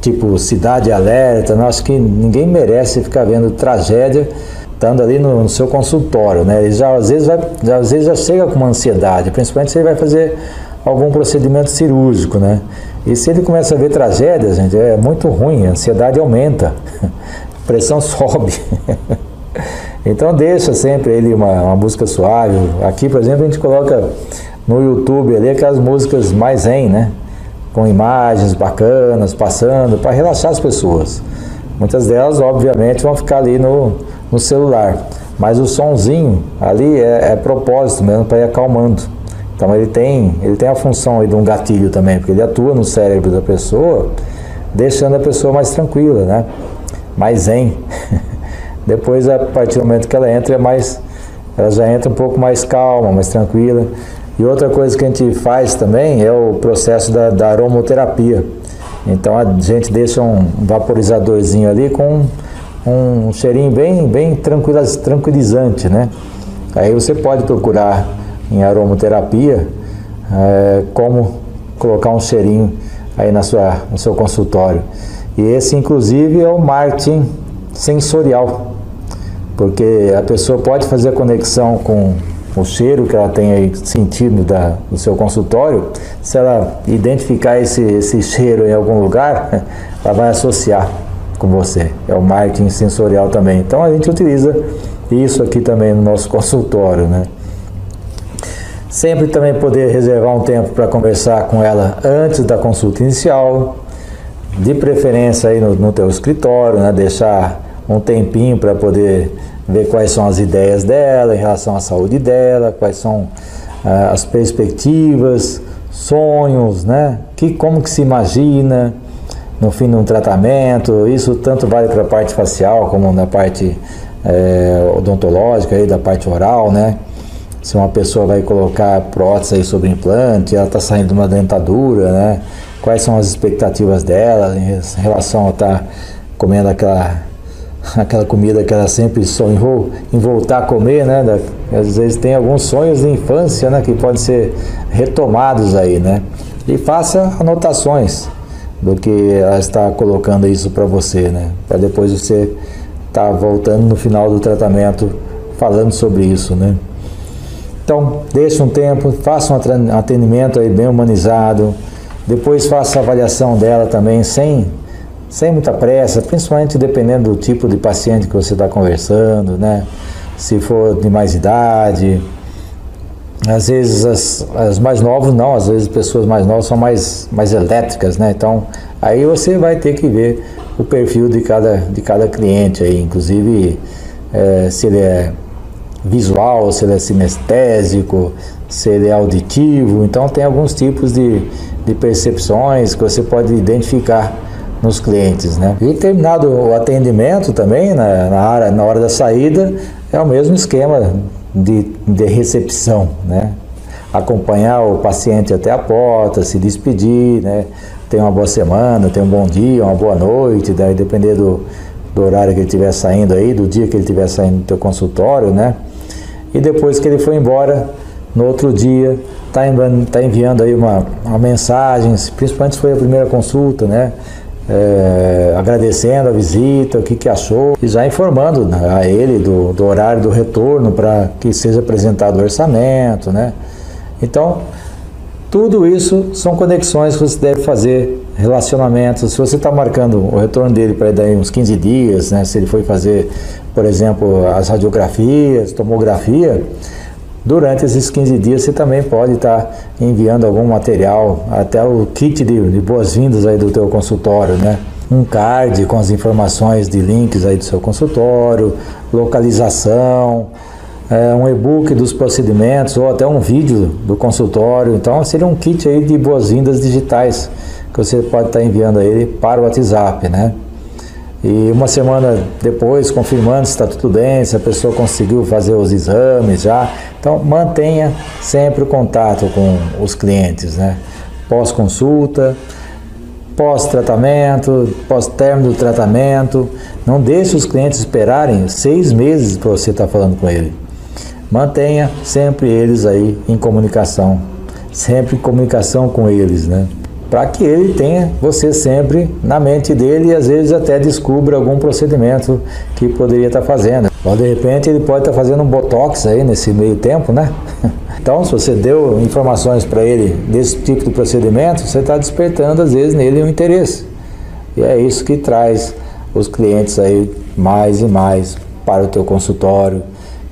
tipo Cidade Alerta. Não, acho que ninguém merece ficar vendo tragédia estando ali no, no, seu consultório, né? Ele já às vezes vai, já, às vezes já chega com uma ansiedade, principalmente se ele vai fazer algum procedimento cirúrgico, né? E se ele começa a ver tragédias, gente, é muito ruim, a ansiedade aumenta, a pressão sobe. então deixa sempre ele uma, uma música suave. Aqui, por exemplo, a gente coloca no YouTube ali aquelas músicas mais zen, né? Com imagens bacanas, passando, para relaxar as pessoas. Muitas delas, obviamente, vão ficar ali no, no celular. Mas o sonzinho ali é, é propósito mesmo para ir acalmando. Então ele tem, ele tem a função de um gatilho também, porque ele atua no cérebro da pessoa, deixando a pessoa mais tranquila, né? Mais zen. Depois, a partir do momento que ela entra, é mais, ela já entra um pouco mais calma, mais tranquila. E outra coisa que a gente faz também é o processo da, da aromoterapia. Então a gente deixa um vaporizadorzinho ali com um cheirinho bem, bem tranquilizante, né? Aí você pode procurar em aromoterapia é, como colocar um cheirinho aí na sua, no seu consultório. E esse, inclusive, é o marketing sensorial, porque a pessoa pode fazer a conexão com o cheiro que ela tem sentido da, do seu consultório, se ela identificar esse, esse cheiro em algum lugar, ela vai associar com você. É o marketing sensorial também. Então a gente utiliza isso aqui também no nosso consultório, né? Sempre também poder reservar um tempo para conversar com ela antes da consulta inicial, de preferência aí no, no teu escritório, né? Deixar um tempinho para poder ver quais são as ideias dela em relação à saúde dela, quais são ah, as perspectivas, sonhos, né? Que, como que se imagina no fim de um tratamento, isso tanto vale para a parte facial como na parte é, odontológica, aí, da parte oral, né? Se uma pessoa vai colocar prótese aí sobre implante, ela está saindo de uma dentadura, né? Quais são as expectativas dela em relação a estar tá comendo aquela aquela comida que ela sempre sonhou em voltar a comer, né? Às vezes tem alguns sonhos de infância, né? Que podem ser retomados aí, né? E faça anotações do que ela está colocando isso para você, né? Para depois você estar tá voltando no final do tratamento falando sobre isso, né? Então, deixe um tempo, faça um atendimento aí bem humanizado, depois faça a avaliação dela também sem sem muita pressa, principalmente dependendo do tipo de paciente que você está conversando, né? Se for de mais idade, às vezes as, as, mais novas não, às vezes pessoas mais novas são mais, mais elétricas, né? Então aí você vai ter que ver o perfil de cada, de cada cliente aí, inclusive é, se ele é visual, se ele é sinestésico, se ele é auditivo, então tem alguns tipos de, de percepções que você pode identificar nos clientes, né? E terminado o atendimento também, na, na, hora, na hora da saída, é o mesmo esquema de, de recepção, né? Acompanhar o paciente até a porta, se despedir, né? Tem uma boa semana, tem um bom dia, uma boa noite, daí depender do, do horário que ele estiver saindo aí, do dia que ele estiver saindo do teu consultório, né? E depois que ele foi embora, no outro dia, está enviando, tá enviando aí uma, uma mensagem, principalmente foi a primeira consulta, né? é, agradecendo a visita, o que, que achou, e já informando né, a ele do, do horário do retorno para que seja apresentado o orçamento, né? Então, tudo isso são conexões que você deve fazer, relacionamentos. Se você está marcando o retorno dele para daí uns 15 dias, né? Se ele foi fazer, por exemplo, as radiografias, tomografia, Durante esses 15 dias você também pode estar tá enviando algum material, até o kit de, de boas-vindas aí do teu consultório, né? Um card com as informações de links aí do seu consultório, localização, é, um e-book dos procedimentos ou até um vídeo do consultório. Então seria um kit aí de boas-vindas digitais que você pode estar enviando a ele para o WhatsApp, né? E uma semana depois, confirmando se está tudo bem, se a pessoa conseguiu fazer os exames já. Então, mantenha sempre o contato com os clientes, né? Pós-consulta, pós-tratamento, pós-término do tratamento. Não deixe os clientes esperarem seis meses para você estar tá falando com ele. Mantenha sempre eles aí em comunicação, sempre em comunicação com eles, né? Para que ele tenha você sempre na mente dele e às vezes até descubra algum procedimento que poderia estar tá fazendo. Ou de repente ele pode estar tá fazendo um botox aí nesse meio tempo, né? Então, se você deu informações para ele desse tipo de procedimento, você está despertando às vezes nele um interesse. E é isso que traz os clientes aí mais e mais para o teu consultório,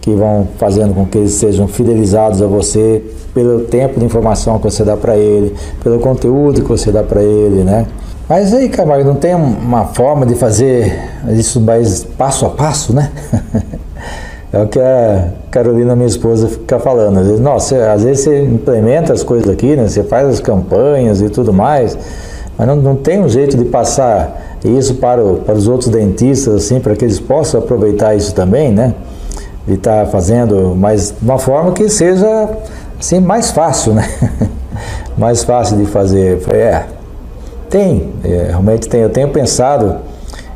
que vão fazendo com que eles sejam fidelizados a você pelo tempo de informação que você dá para ele, pelo conteúdo que você dá para ele, né? Mas aí, Camargo, não tem uma forma de fazer isso mais passo a passo, né? é o que a Carolina, minha esposa, fica falando. Às vezes, nossa, às vezes você implementa as coisas aqui, né? Você faz as campanhas e tudo mais, mas não, não tem um jeito de passar isso para, o, para os outros dentistas, assim, para que eles possam aproveitar isso também, né? De estar tá fazendo, mas de uma forma que seja assim mais fácil, né? mais fácil de fazer. É, tem, é, realmente tem. Eu tenho pensado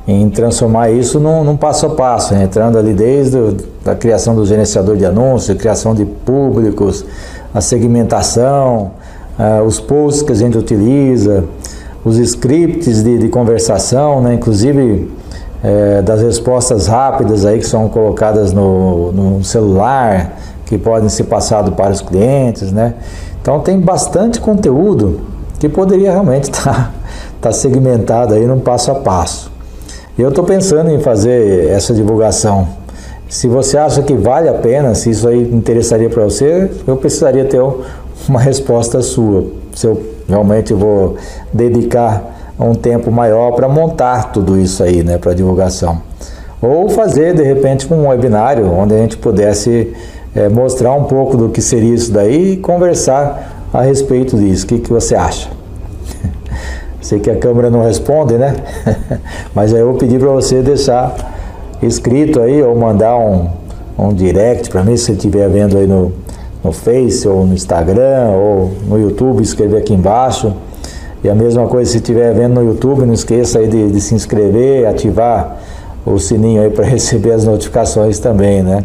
em transformar isso num, num passo a passo, né? entrando ali desde a criação do gerenciador de anúncios, criação de públicos, a segmentação, uh, os posts que a gente utiliza, os scripts de, de conversação, né? inclusive é, das respostas rápidas aí que são colocadas no, no celular, que podem ser passados para os clientes, né? Então tem bastante conteúdo que poderia realmente estar tá, tá segmentado aí num passo a passo. Eu estou pensando em fazer essa divulgação. Se você acha que vale a pena, se isso aí interessaria para você, eu precisaria ter uma resposta sua. Se eu realmente vou dedicar um tempo maior para montar tudo isso aí, né, para divulgação. Ou fazer, de repente, um webinário onde a gente pudesse é, mostrar um pouco do que seria isso daí e conversar a respeito disso. O que, que você acha? Sei que a câmera não responde, né? Mas aí eu vou pedir para você deixar escrito aí ou mandar um, um direct para mim, se você estiver vendo aí no, no Face ou no Instagram ou no YouTube, escrever aqui embaixo e a mesma coisa, se estiver vendo no YouTube, não esqueça aí de, de se inscrever, ativar o sininho aí para receber as notificações também, né?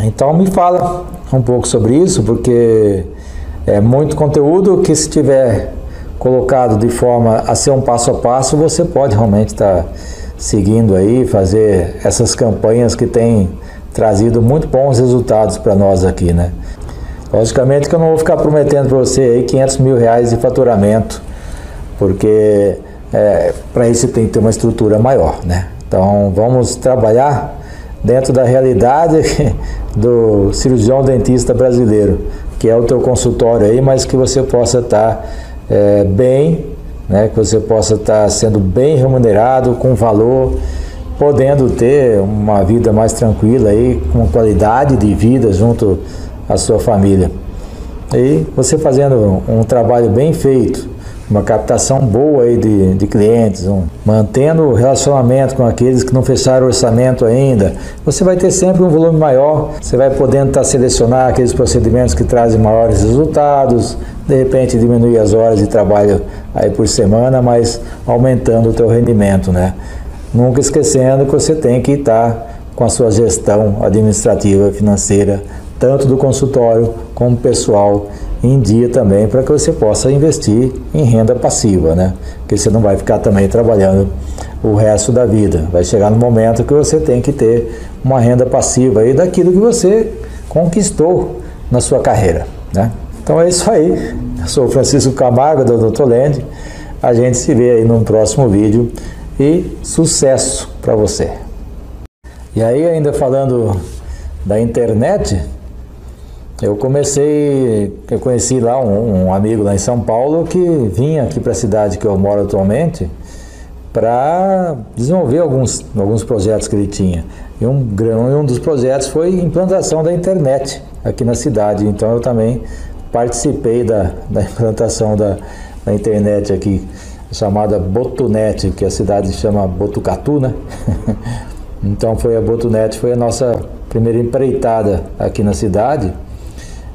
Então me fala um pouco sobre isso, porque é muito conteúdo que se tiver colocado de forma a ser um passo a passo, você pode realmente estar tá seguindo aí, fazer essas campanhas que têm trazido muito bons resultados para nós aqui, né? Logicamente que eu não vou ficar prometendo para você aí 500 mil reais de faturamento, porque é, para isso tem que ter uma estrutura maior, né? Então vamos trabalhar dentro da realidade do cirurgião dentista brasileiro, que é o teu consultório aí, mas que você possa estar tá, é, bem, né? Que você possa estar tá sendo bem remunerado, com valor, podendo ter uma vida mais tranquila aí, com qualidade de vida junto à sua família. E você fazendo um trabalho bem feito, uma captação boa aí de, de clientes, um, mantendo o relacionamento com aqueles que não fecharam o orçamento ainda, você vai ter sempre um volume maior, você vai podendo estar tá selecionar aqueles procedimentos que trazem maiores resultados, de repente diminuir as horas de trabalho aí por semana, mas aumentando o teu rendimento, né? Nunca esquecendo que você tem que estar tá com a sua gestão administrativa financeira, tanto do consultório como pessoal em dia também para que você possa investir em renda passiva, né? Porque você não vai ficar também trabalhando o resto da vida. Vai chegar no momento que você tem que ter uma renda passiva aí daquilo que você conquistou na sua carreira, né? Então é isso aí. Eu sou Francisco Camargo do Dr. Land. A gente se vê aí no próximo vídeo e sucesso para você. E aí ainda falando da internet, eu comecei, eu conheci lá um, um, amigo lá em São Paulo que vinha aqui para a cidade que eu moro atualmente para desenvolver alguns, alguns projetos que ele tinha. E um, um dos projetos foi implantação da internet aqui na cidade. Então eu também participei da, da implantação da, da internet aqui, chamada Botunet, que a cidade chama Botucatu, né? então foi a Botunet, foi a nossa primeira empreitada aqui na cidade.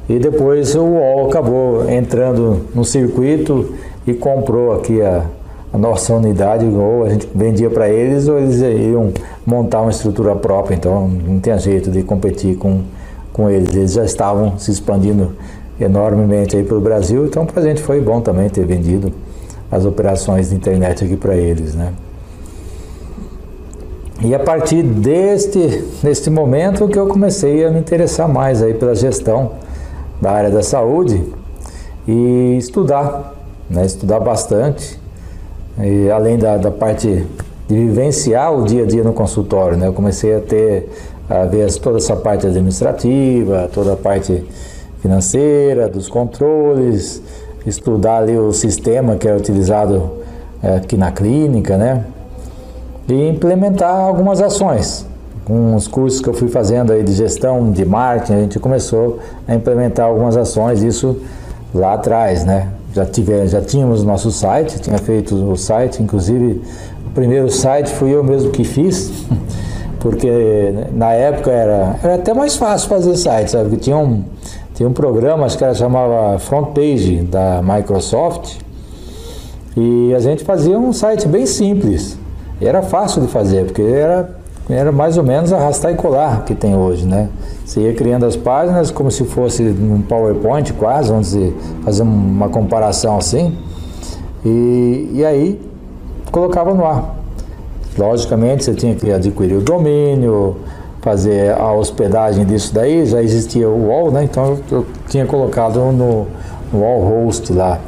E depois o UOL acabou entrando no circuito e comprou aqui a, a nossa unidade, ou a gente vendia para eles, ou eles iam montar uma estrutura própria, então não tinha jeito de competir com, com eles. Eles já estavam se expandindo enormemente aí pelo Brasil, então para a gente foi bom também ter vendido as operações de internet aqui para eles, né? E a partir deste, deste momento que eu comecei a me interessar mais aí pela gestão da área da saúde e estudar, né? estudar bastante, e além da, da parte de vivenciar o dia a dia no consultório, né? eu comecei a ter, a ver toda essa parte administrativa, toda a parte financeira, dos controles, estudar ali o sistema que é utilizado é, aqui na clínica, né? E implementar algumas ações com os cursos que eu fui fazendo aí de gestão, de marketing, a gente começou a implementar algumas ações, isso lá atrás, né? Já, tive, já tínhamos nosso site, tinha feito o site, inclusive o primeiro site fui eu mesmo que fiz, porque na época era, era até mais fácil fazer site, sabe? Porque tinha um, tinha um programa, acho que era chamava Front Page da Microsoft, e a gente fazia um site bem simples. E era fácil de fazer, porque era era mais ou menos arrastar e colar que tem hoje, né? Você ia criando as páginas como se fosse um PowerPoint quase, vamos dizer, fazer uma comparação assim, e, e aí colocava no ar. Logicamente você tinha que adquirir o domínio, fazer a hospedagem disso daí, já existia o UOL, né? Então eu, tinha colocado no, no Host lá,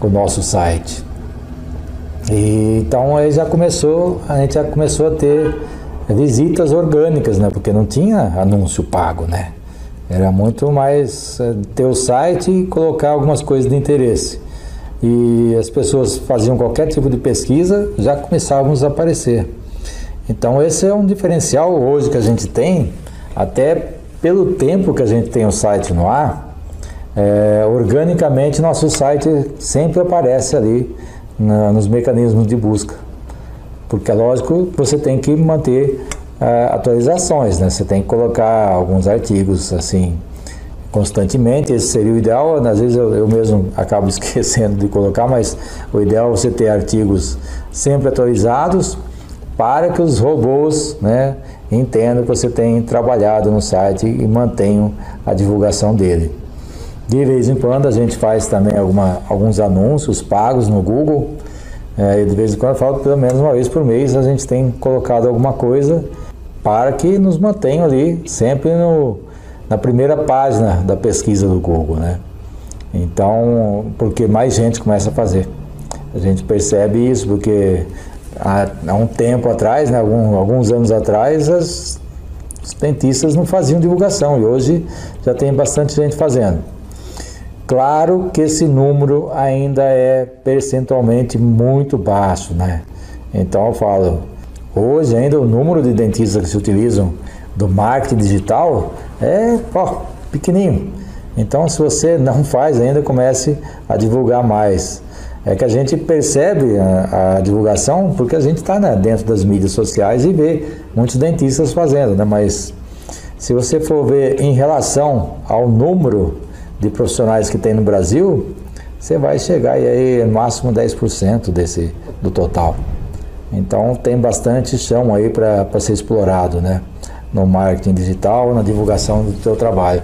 o nosso site. E, então aí já começou, a gente já começou a ter visitas orgânicas, né? Porque não tinha anúncio pago, né? Era muito mais é, ter o site e colocar algumas coisas de interesse. E as pessoas faziam qualquer tipo de pesquisa, já começávamos a aparecer. Então esse é um diferencial hoje que a gente tem, até pelo tempo que a gente tem o site no ar, é, organicamente nosso site sempre aparece ali na, nos mecanismos de busca. Porque é lógico você tem que manter uh, atualizações, né? Você tem que colocar alguns artigos assim constantemente, esse seria o ideal. Às vezes eu, eu mesmo acabo esquecendo de colocar, mas o ideal é você ter artigos sempre atualizados para que os robôs né, entendam que você tem trabalhado no site e mantenham a divulgação dele. De vez em quando a gente faz também alguma, alguns anúncios pagos no Google. É, de vez em quando eu falo pelo menos uma vez por mês a gente tem colocado alguma coisa para que nos mantenham ali sempre no, na primeira página da pesquisa do Google, né? Então, porque mais gente começa a fazer. A gente percebe isso porque há, há um tempo atrás, né, algum, alguns anos atrás, as, os dentistas não faziam divulgação e hoje já tem bastante gente fazendo. Claro que esse número ainda é percentualmente muito baixo, né? Então eu falo, hoje ainda o número de dentistas que se utilizam do marketing digital é ó, pequenininho. Então se você não faz ainda, comece a divulgar mais. É que a gente percebe a, a divulgação porque a gente está né, dentro das mídias sociais e vê muitos dentistas fazendo, né? Mas se você for ver em relação ao número de profissionais que tem no Brasil, você vai chegar aí no máximo 10% desse, do total. Então tem bastante chão aí para ser explorado, né? No marketing digital, na divulgação do seu trabalho.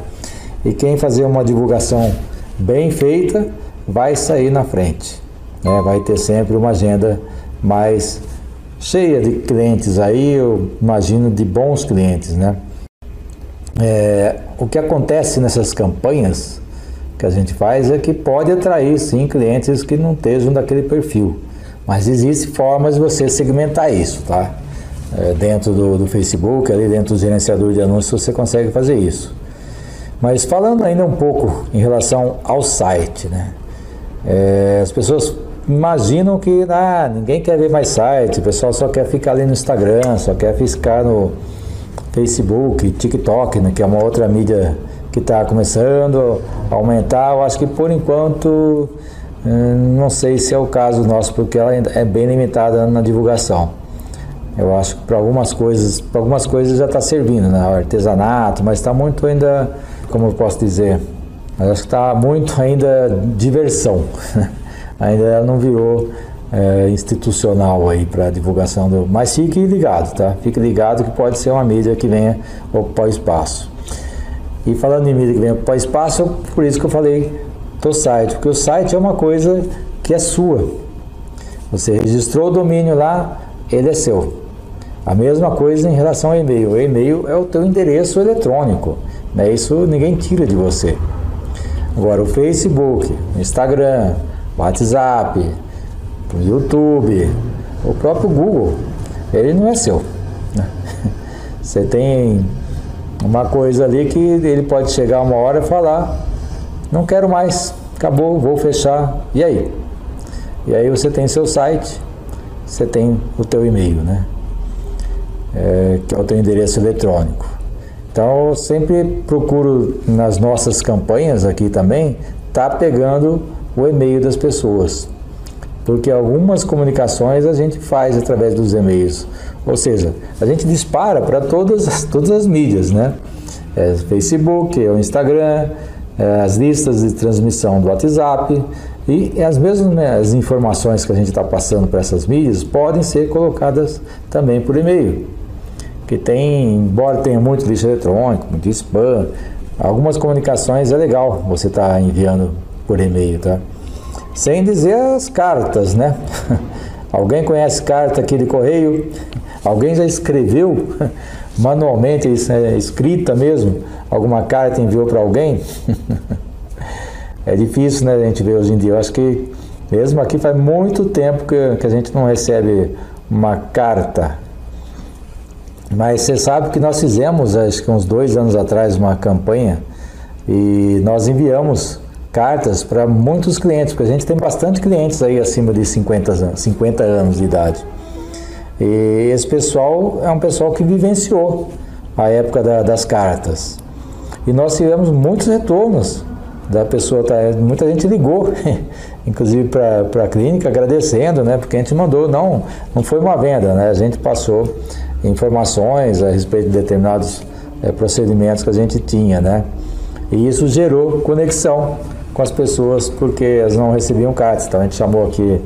E quem fazer uma divulgação bem feita vai sair na frente. Né? Vai ter sempre uma agenda mais cheia de clientes aí, eu imagino de bons clientes, né? É, o que acontece nessas campanhas que a gente faz é que pode atrair sim clientes que não estejam daquele perfil. Mas existe formas de você segmentar isso, tá? É, dentro do, do, Facebook, ali dentro do gerenciador de anúncios, você consegue fazer isso. Mas falando ainda um pouco em relação ao site, né? É, as pessoas imaginam que ah, ninguém quer ver mais site, o pessoal só quer ficar ali no Instagram, só quer ficar no Facebook, TikTok, né, que é uma outra mídia que está começando a aumentar. Eu acho que por enquanto hum, não sei se é o caso nosso, porque ela é bem limitada na divulgação. Eu acho que para algumas coisas, para algumas coisas já está servindo, né? artesanato, mas está muito ainda, como eu posso dizer, eu acho que está muito ainda diversão. ainda ela não virou é, institucional aí para divulgação do. Mas fique ligado, tá? Fique ligado que pode ser uma mídia que venha ocupar espaço. E falando em mídia que vem para o espaço, por isso que eu falei do site, porque o site é uma coisa que é sua. Você registrou o domínio lá, ele é seu. A mesma coisa em relação ao e-mail. O e-mail é o teu endereço eletrônico. Né? Isso ninguém tira de você. Agora o Facebook, o Instagram, o WhatsApp, o YouTube, o próprio Google, ele não é seu. Né? Você tem uma coisa ali que ele pode chegar uma hora e falar: não quero mais, acabou, vou fechar. E aí? E aí você tem seu site, você tem o teu e-mail, né? É, que é o teu endereço eletrônico. Então eu sempre procuro nas nossas campanhas aqui também tá pegando o e-mail das pessoas. Porque algumas comunicações a gente faz através dos e-mails. Ou seja, a gente dispara para todas, todas as mídias, né? É Facebook, é o Instagram, é as listas de transmissão do WhatsApp e as mesmas né, informações que a gente está passando para essas mídias podem ser colocadas também por e-mail. Que tem, embora tenha muito lixo eletrônico, muito spam, algumas comunicações é legal você estar tá enviando por e-mail, tá? Sem dizer as cartas, né? Alguém conhece carta aqui de correio? Alguém já escreveu manualmente, isso é escrita mesmo, alguma carta enviou para alguém? é difícil, né, a gente ver hoje em dia. Eu acho que mesmo aqui faz muito tempo que, que a gente não recebe uma carta. Mas você sabe que nós fizemos, acho que uns dois anos atrás, uma campanha e nós enviamos cartas para muitos clientes, porque a gente tem bastante clientes aí acima de 50, 50 anos de idade. E esse pessoal é um pessoal que vivenciou a época da, das cartas. E nós tivemos muitos retornos da pessoa, tá, muita gente ligou, inclusive para a clínica, agradecendo, né, porque a gente mandou, não, não foi uma venda, né, a gente passou informações a respeito de determinados é, procedimentos que a gente tinha, né, e isso gerou conexão com as pessoas, porque elas não recebiam cartas, então a gente chamou aqui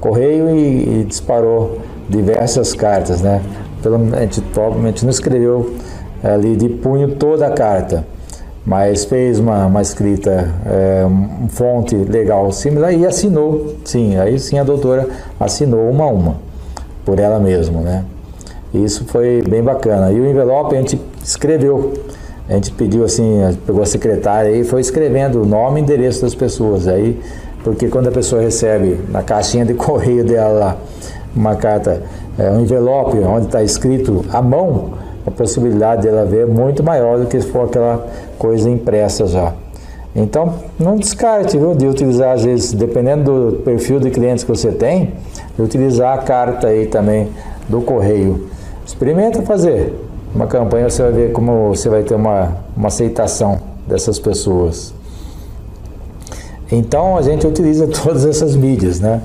correio e, e disparou diversas cartas, né? Pelo, a gente não escreveu ali de punho toda a carta, mas fez uma, uma escrita, é, fonte legal similar e assinou, sim, aí sim a doutora assinou uma a uma, por ela mesma, né? Isso foi bem bacana. E o envelope a gente escreveu, a gente pediu assim, pegou a secretária e foi escrevendo o nome e endereço das pessoas. Aí, porque quando a pessoa recebe na caixinha de correio dela uma carta, é, um envelope onde está escrito à mão, a possibilidade dela ver é muito maior do que se for aquela coisa impressa já. Então, não descarte viu, de utilizar, às vezes, dependendo do perfil de clientes que você tem, de utilizar a carta aí também do correio. Experimenta fazer uma campanha, você vai ver como você vai ter uma, uma aceitação dessas pessoas. Então, a gente utiliza todas essas mídias, né?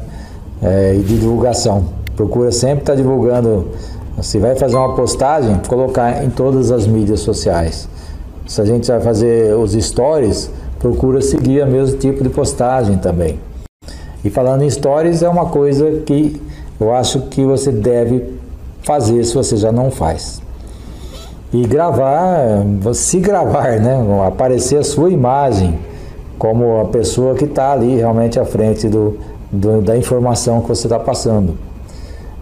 É, de divulgação. Procura sempre estar divulgando se vai fazer uma postagem, colocar em todas as mídias sociais. Se a gente vai fazer os stories, procura seguir o mesmo tipo de postagem também. E falando em stories, é uma coisa que eu acho que você deve fazer se você já não faz. E gravar, se gravar, né? Aparecer a sua imagem como a pessoa que está ali realmente à frente do, do da informação que você está passando.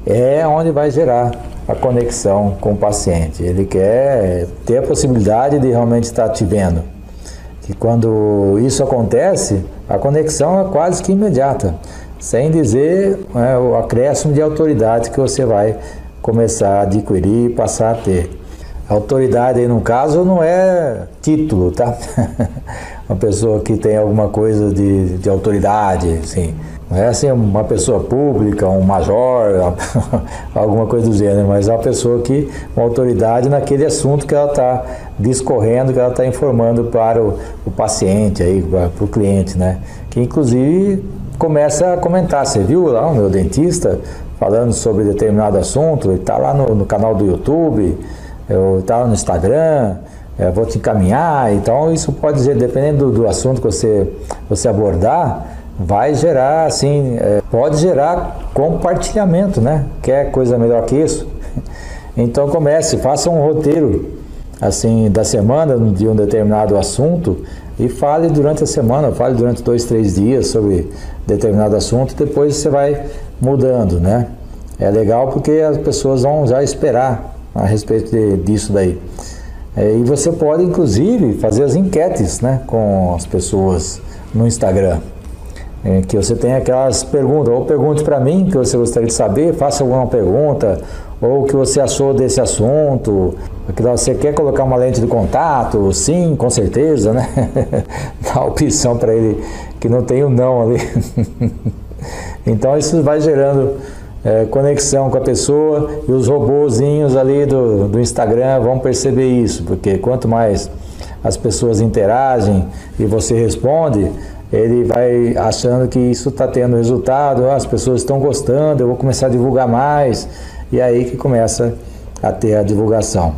É onde vai gerar a conexão com o paciente. Ele quer ter a possibilidade de realmente estar te vendo. E quando isso acontece, a conexão é quase que imediata, sem dizer é, o acréscimo de autoridade que você vai começar a adquirir e passar a ter. Autoridade aí no caso não é título, tá? uma pessoa que tem alguma coisa de, de autoridade, assim. É assim uma pessoa pública, um major, alguma coisa do gênero, mas é uma pessoa que, uma autoridade naquele assunto que ela está discorrendo, que ela está informando para o, o paciente, aí, para, para o cliente, né? Que inclusive começa a comentar, você viu lá o meu dentista falando sobre determinado assunto, ele está lá no, no, canal do YouTube, está no Instagram, é, vou te encaminhar, então isso pode dizer, dependendo do, do assunto que você, você abordar, vai gerar, assim, é, pode gerar compartilhamento, né? Quer coisa melhor que isso? Então comece, faça um roteiro, assim, da semana, de um determinado assunto e fale durante a semana, fale durante dois, três dias sobre determinado assunto, depois você vai mudando, né? É legal porque as pessoas vão já esperar a respeito de, disso daí. É, e você pode, inclusive, fazer as enquetes, né, com as pessoas no Instagram é, que você tem aquelas perguntas, ou pergunte para mim que você gostaria de saber, faça alguma pergunta, ou o que você achou desse assunto, que você quer colocar uma lente de contato, sim, com certeza, né? Dá opção para ele que não tem o um não ali. então isso vai gerando é, conexão com a pessoa e os robozinhos ali do, do Instagram vão perceber isso, porque quanto mais as pessoas interagem e você responde, ele vai achando que isso está tendo resultado, as pessoas estão gostando, eu vou começar a divulgar mais, e aí que começa a ter a divulgação.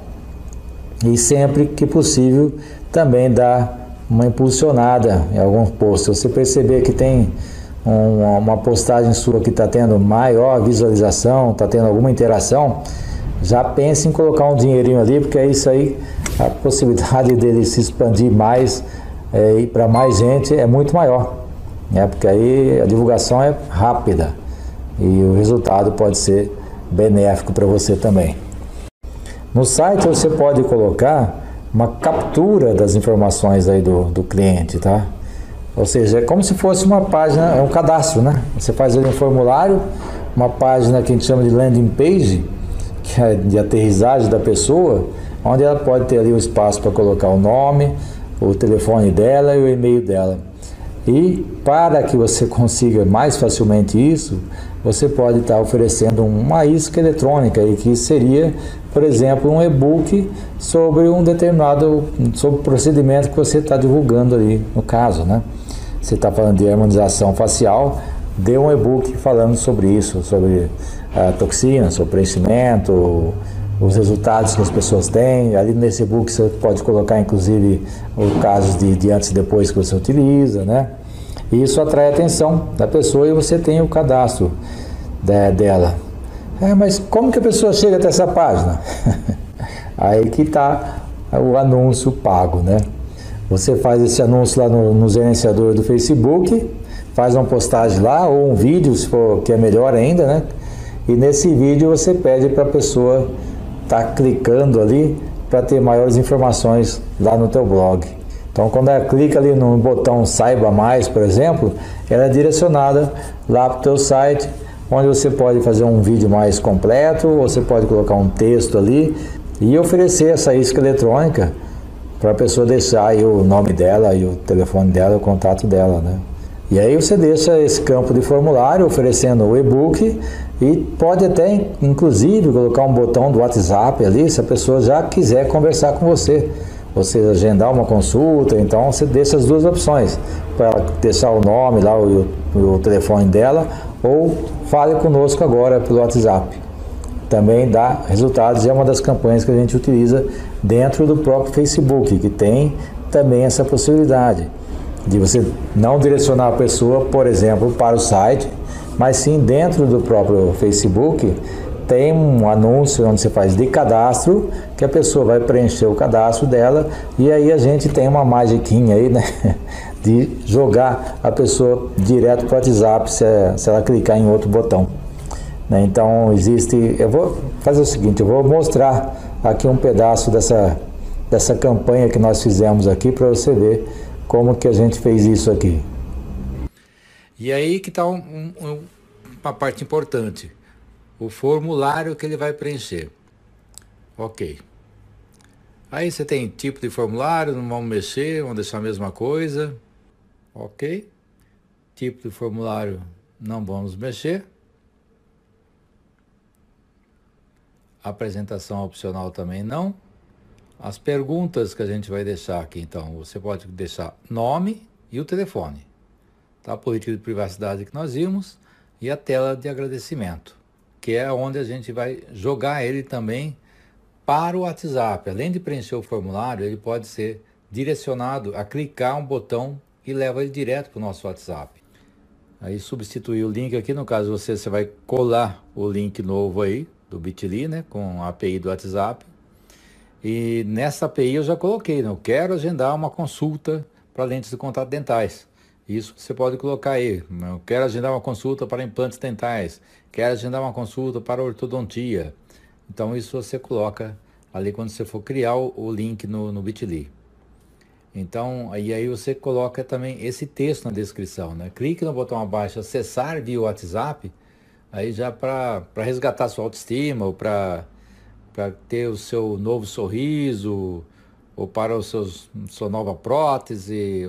E sempre que possível também dá uma impulsionada em algum post. Se você perceber que tem um, uma postagem sua que está tendo maior visualização, está tendo alguma interação, já pense em colocar um dinheirinho ali, porque é isso aí, a possibilidade dele se expandir mais é, e para mais gente é muito maior, né? porque aí a divulgação é rápida e o resultado pode ser benéfico para você também. No site você pode colocar uma captura das informações aí do, do cliente, tá? Ou seja, é como se fosse uma página, é um cadastro, né? Você faz ali um formulário, uma página que a gente chama de landing page, que é de aterrissagem da pessoa, onde ela pode ter ali o espaço para colocar o nome, o telefone dela e o e-mail dela. E para que você consiga mais facilmente isso, você pode estar oferecendo uma isca eletrônica e que seria, por exemplo, um e-book sobre um determinado sobre o procedimento que você está divulgando ali no caso, né? Você está falando de harmonização facial, dê um e-book falando sobre isso, sobre a toxina, sobre preenchimento, os resultados que as pessoas têm. Ali nesse book você pode colocar inclusive os casos de, de antes e depois que você utiliza, né? E isso atrai a atenção da pessoa e você tem o cadastro de, dela. É, mas como que a pessoa chega até essa página? Aí que está o anúncio pago, né? Você faz esse anúncio lá no, no gerenciador do Facebook, faz uma postagem lá ou um vídeo, se for que é melhor ainda, né? E nesse vídeo você pede para a pessoa tá clicando ali para ter maiores informações lá no teu blog. Então, quando ela clica ali no botão Saiba Mais, por exemplo, ela é direcionada lá para o teu site, onde você pode fazer um vídeo mais completo, você pode colocar um texto ali e oferecer essa isca eletrônica para a pessoa deixar aí o nome dela e o telefone dela, o contato dela, né? E aí você deixa esse campo de formulário oferecendo o e-book e pode até, inclusive, colocar um botão do WhatsApp ali, se a pessoa já quiser conversar com você você agendar uma consulta, então você deixa as duas opções, para deixar o nome lá, o, o telefone dela, ou fale conosco agora pelo WhatsApp. Também dá resultados é uma das campanhas que a gente utiliza dentro do próprio Facebook, que tem também essa possibilidade de você não direcionar a pessoa, por exemplo, para o site, mas sim dentro do próprio Facebook tem um anúncio onde você faz de cadastro, que a pessoa vai preencher o cadastro dela e aí a gente tem uma magiquinha aí, né? De jogar a pessoa direto para o WhatsApp se, se ela clicar em outro botão. Né? Então existe. Eu vou fazer o seguinte, eu vou mostrar aqui um pedaço dessa, dessa campanha que nós fizemos aqui para você ver como que a gente fez isso aqui. E aí que está um, um, uma parte importante o formulário que ele vai preencher. Ok. Aí você tem tipo de formulário, não vamos mexer, vamos deixar a mesma coisa. Ok. Tipo de formulário, não vamos mexer. Apresentação opcional também não. As perguntas que a gente vai deixar aqui, então, você pode deixar nome e o telefone. Tá? A política de privacidade que nós vimos e a tela de agradecimento que é onde a gente vai jogar ele também para o WhatsApp. Além de preencher o formulário, ele pode ser direcionado a clicar um botão e leva ele direto para o nosso WhatsApp. Aí substituir o link aqui, no caso você, você vai colar o link novo aí do Bitly, né, com a API do WhatsApp. E nessa API eu já coloquei, né, eu quero agendar uma consulta para lentes de contato dentais. Isso você pode colocar aí. Eu quero agendar uma consulta para implantes dentais. Quero agendar uma consulta para ortodontia. Então isso você coloca ali quando você for criar o, link no, no Bitly. Então, e aí você coloca também esse texto na descrição, né? Clique no botão abaixo, acessar via WhatsApp, aí já para resgatar sua autoestima, ou para ter o seu novo sorriso, ou para o seus, sua nova prótese,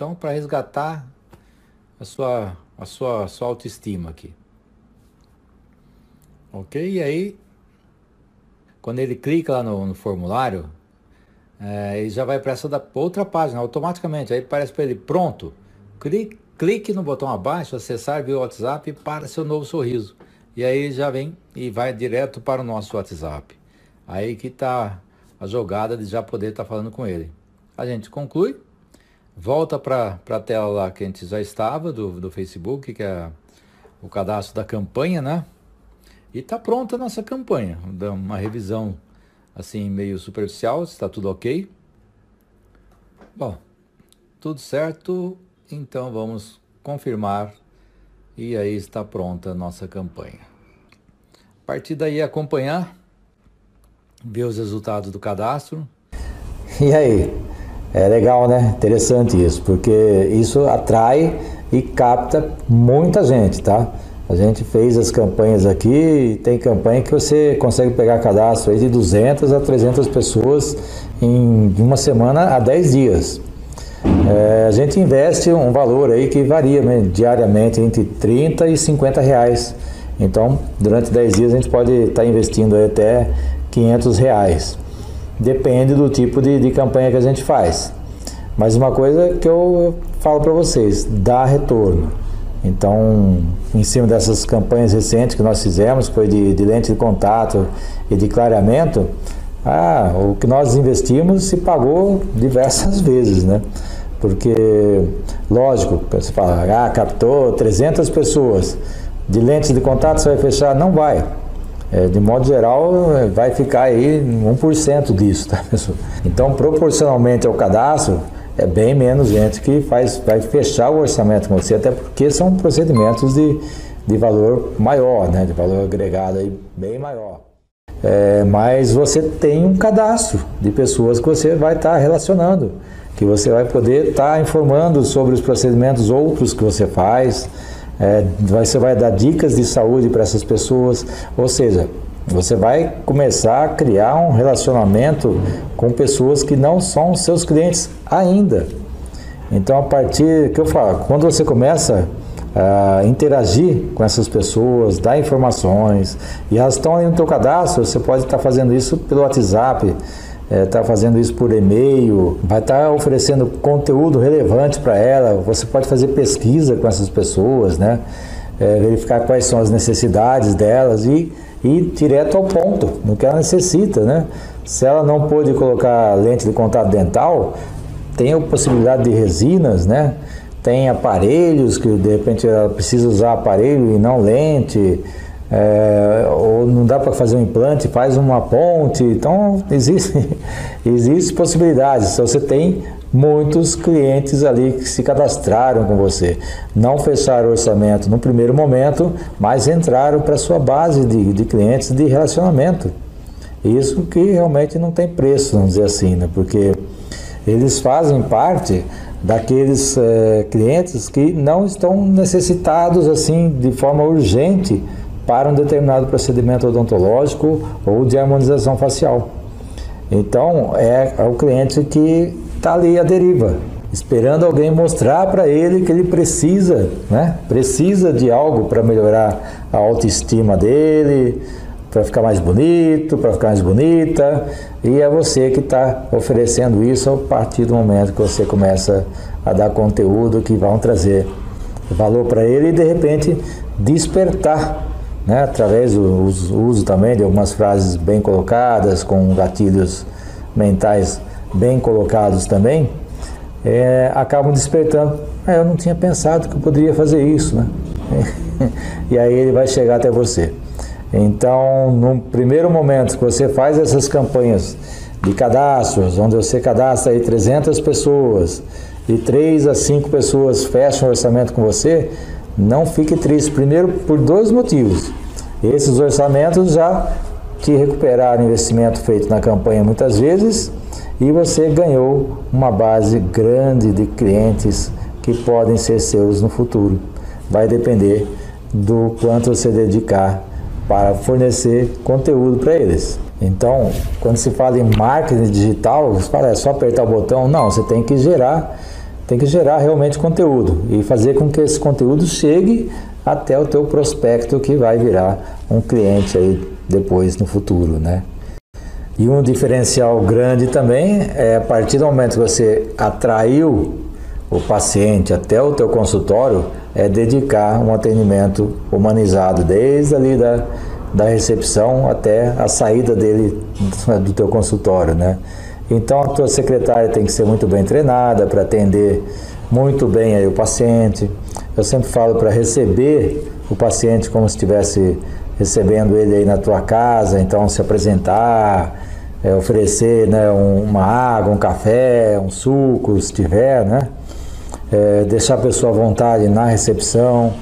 então, para resgatar a sua, a sua, a sua autoestima aqui. Ok? E aí, quando ele clica lá no, no formulário, é, ele já vai para essa da, outra página automaticamente. Aí parece para ele, pronto. Clique, clique no botão abaixo, acessar via WhatsApp para seu novo sorriso. E aí já vem e vai direto para o nosso WhatsApp. Aí que está a jogada de já poder estar tá falando com ele. A gente conclui volta para a tela lá que a gente já estava do, do Facebook, que é o cadastro da campanha, né? E tá pronta a nossa campanha. Dá uma revisão assim meio superficial, está tudo ok. Bom, tudo certo, então vamos confirmar e aí está pronta a nossa campanha. A partir daí acompanhar, ver os resultados do cadastro. E aí, é legal, né? Interessante isso, porque isso atrai e capta muita gente, tá? A gente fez as campanhas aqui, tem campanha que você consegue pegar cadastro aí de 200 a 300 pessoas em uma semana a 10 dias. É, a gente investe um valor aí que varia né, diariamente entre 30 e 50 reais. Então, durante 10 dias a gente pode estar tá investindo até 500 reais. Depende do tipo de, de campanha que a gente faz. Mas uma coisa que eu falo para vocês, dá retorno. Então, em cima dessas campanhas recentes que nós fizemos, foi de, de lente de contato e de clareamento, ah, o que nós investimos se pagou diversas vezes, né? Porque, lógico, você fala, ah, captou 300 pessoas, de lentes de contato você vai fechar? Não vai. É, de modo geral, vai ficar aí 1% disso, tá, pessoal? Então, proporcionalmente ao cadastro, é bem menos gente que faz, vai fechar o orçamento com você, até porque são procedimentos de, de valor maior, né? de valor agregado aí bem maior. É, mas você tem um cadastro de pessoas que você vai estar tá relacionando, que você vai poder estar tá informando sobre os procedimentos outros que você faz, é, você vai dar dicas de saúde para essas pessoas, ou seja, você vai começar a criar um relacionamento com pessoas que não são seus clientes ainda. Então, a partir que eu falo, quando você começa a interagir com essas pessoas, dar informações, e elas estão ali no teu cadastro, você pode estar fazendo isso pelo WhatsApp, está é, fazendo isso por e-mail, vai estar tá oferecendo conteúdo relevante para ela, você pode fazer pesquisa com essas pessoas, né? É, verificar quais são as necessidades delas e ir direto ao ponto, no que ela necessita, né? Se ela não pôde colocar lente de contato dental, tem a possibilidade de resinas, né? Tem aparelhos que de repente ela precisa usar aparelho e não lente é, ou não dá para fazer um implante, faz uma ponte. Então, existe, existe possibilidades. Se você tem muitos clientes ali que se cadastraram com você. Não fecharam o orçamento no primeiro momento, mas entraram para sua base de, de clientes de relacionamento. Isso que realmente não tem preço, vamos dizer assim, né? porque eles fazem parte daqueles é, clientes que não estão necessitados assim de forma urgente para um determinado procedimento odontológico ou de harmonização facial. Então, é, o cliente que está ali à deriva, esperando alguém mostrar para ele que ele precisa, né? Precisa de algo para melhorar a autoestima dele, para ficar mais bonito, para ficar mais bonita, e é você que está oferecendo isso a partir do momento que você começa a dar conteúdo que vão trazer valor para ele e de repente despertar né, através do uso também de algumas frases bem colocadas, com gatilhos mentais bem colocados também, é, acabam despertando. Ah, eu não tinha pensado que eu poderia fazer isso, né? e aí ele vai chegar até você. Então, no primeiro momento que você faz essas campanhas de cadastros, onde você cadastra aí 300 pessoas e 3 a 5 pessoas fecham o orçamento com você, não fique triste. Primeiro, por dois motivos. Esses orçamentos já te recuperaram o investimento feito na campanha muitas vezes e você ganhou uma base grande de clientes que podem ser seus no futuro. Vai depender do quanto você dedicar para fornecer conteúdo para eles. Então, quando se fala em marketing digital, fala é só apertar o botão. Não, você tem que gerar, tem que gerar realmente conteúdo e fazer com que esse conteúdo chegue até o teu prospecto que vai virar um cliente aí depois no futuro, né? E um diferencial grande também é a partir do momento que você atraiu o paciente até o teu consultório, é dedicar um atendimento humanizado desde ali da, da recepção até a saída dele do teu consultório, né? Então a tua secretária tem que ser muito bem treinada para atender muito bem aí o paciente. Eu sempre falo para receber o paciente como se estivesse recebendo ele aí na tua casa, então se apresentar, é, oferecer né, um, uma água, um café, um suco, se tiver, né? É, deixar a pessoa à vontade na recepção.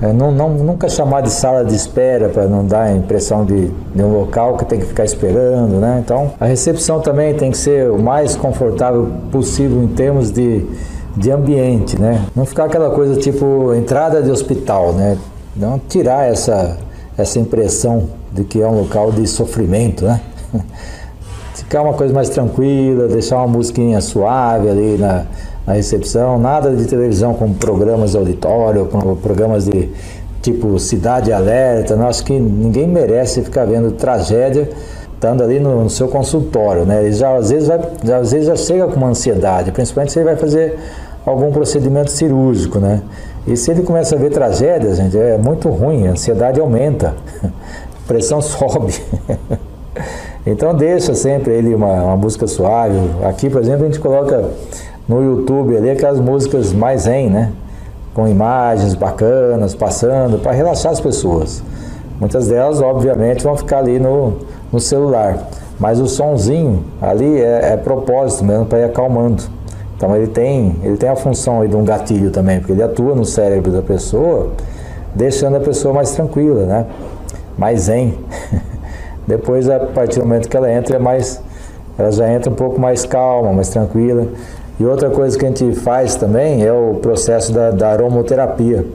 É, não, não, nunca chamar de sala de espera para não dar a impressão de, de, um local que tem que ficar esperando, né? Então, a recepção também tem que ser o mais confortável possível em termos de de ambiente, né? Não ficar aquela coisa tipo entrada de hospital, né? Não tirar essa, essa impressão de que é um local de sofrimento, né? Ficar uma coisa mais tranquila, deixar uma musiquinha suave ali na, na recepção, nada de televisão com programas de auditório, com programas de tipo Cidade Alerta. Não, acho que ninguém merece ficar vendo tragédia estando ali no, no, seu consultório, né? Ele já às vezes vai, já, às vezes já chega com uma ansiedade, principalmente se ele vai fazer algum procedimento cirúrgico, né? E se ele começa a ver tragédias, gente, é muito ruim, a ansiedade aumenta, a pressão sobe. então deixa sempre ele uma, uma suave. Aqui, por exemplo, a gente coloca no YouTube ali aquelas músicas mais zen, né? Com imagens bacanas, passando, para relaxar as pessoas. Muitas delas, obviamente, vão ficar ali no, no celular. Mas o sonzinho ali é, é propósito mesmo para ir acalmando. Então ele tem, ele tem a função de um gatilho também, porque ele atua no cérebro da pessoa, deixando a pessoa mais tranquila, né? Mais zen. Depois, a partir do momento que ela entra, é mais, ela já entra um pouco mais calma, mais tranquila. E outra coisa que a gente faz também é o processo da, da aromoterapia.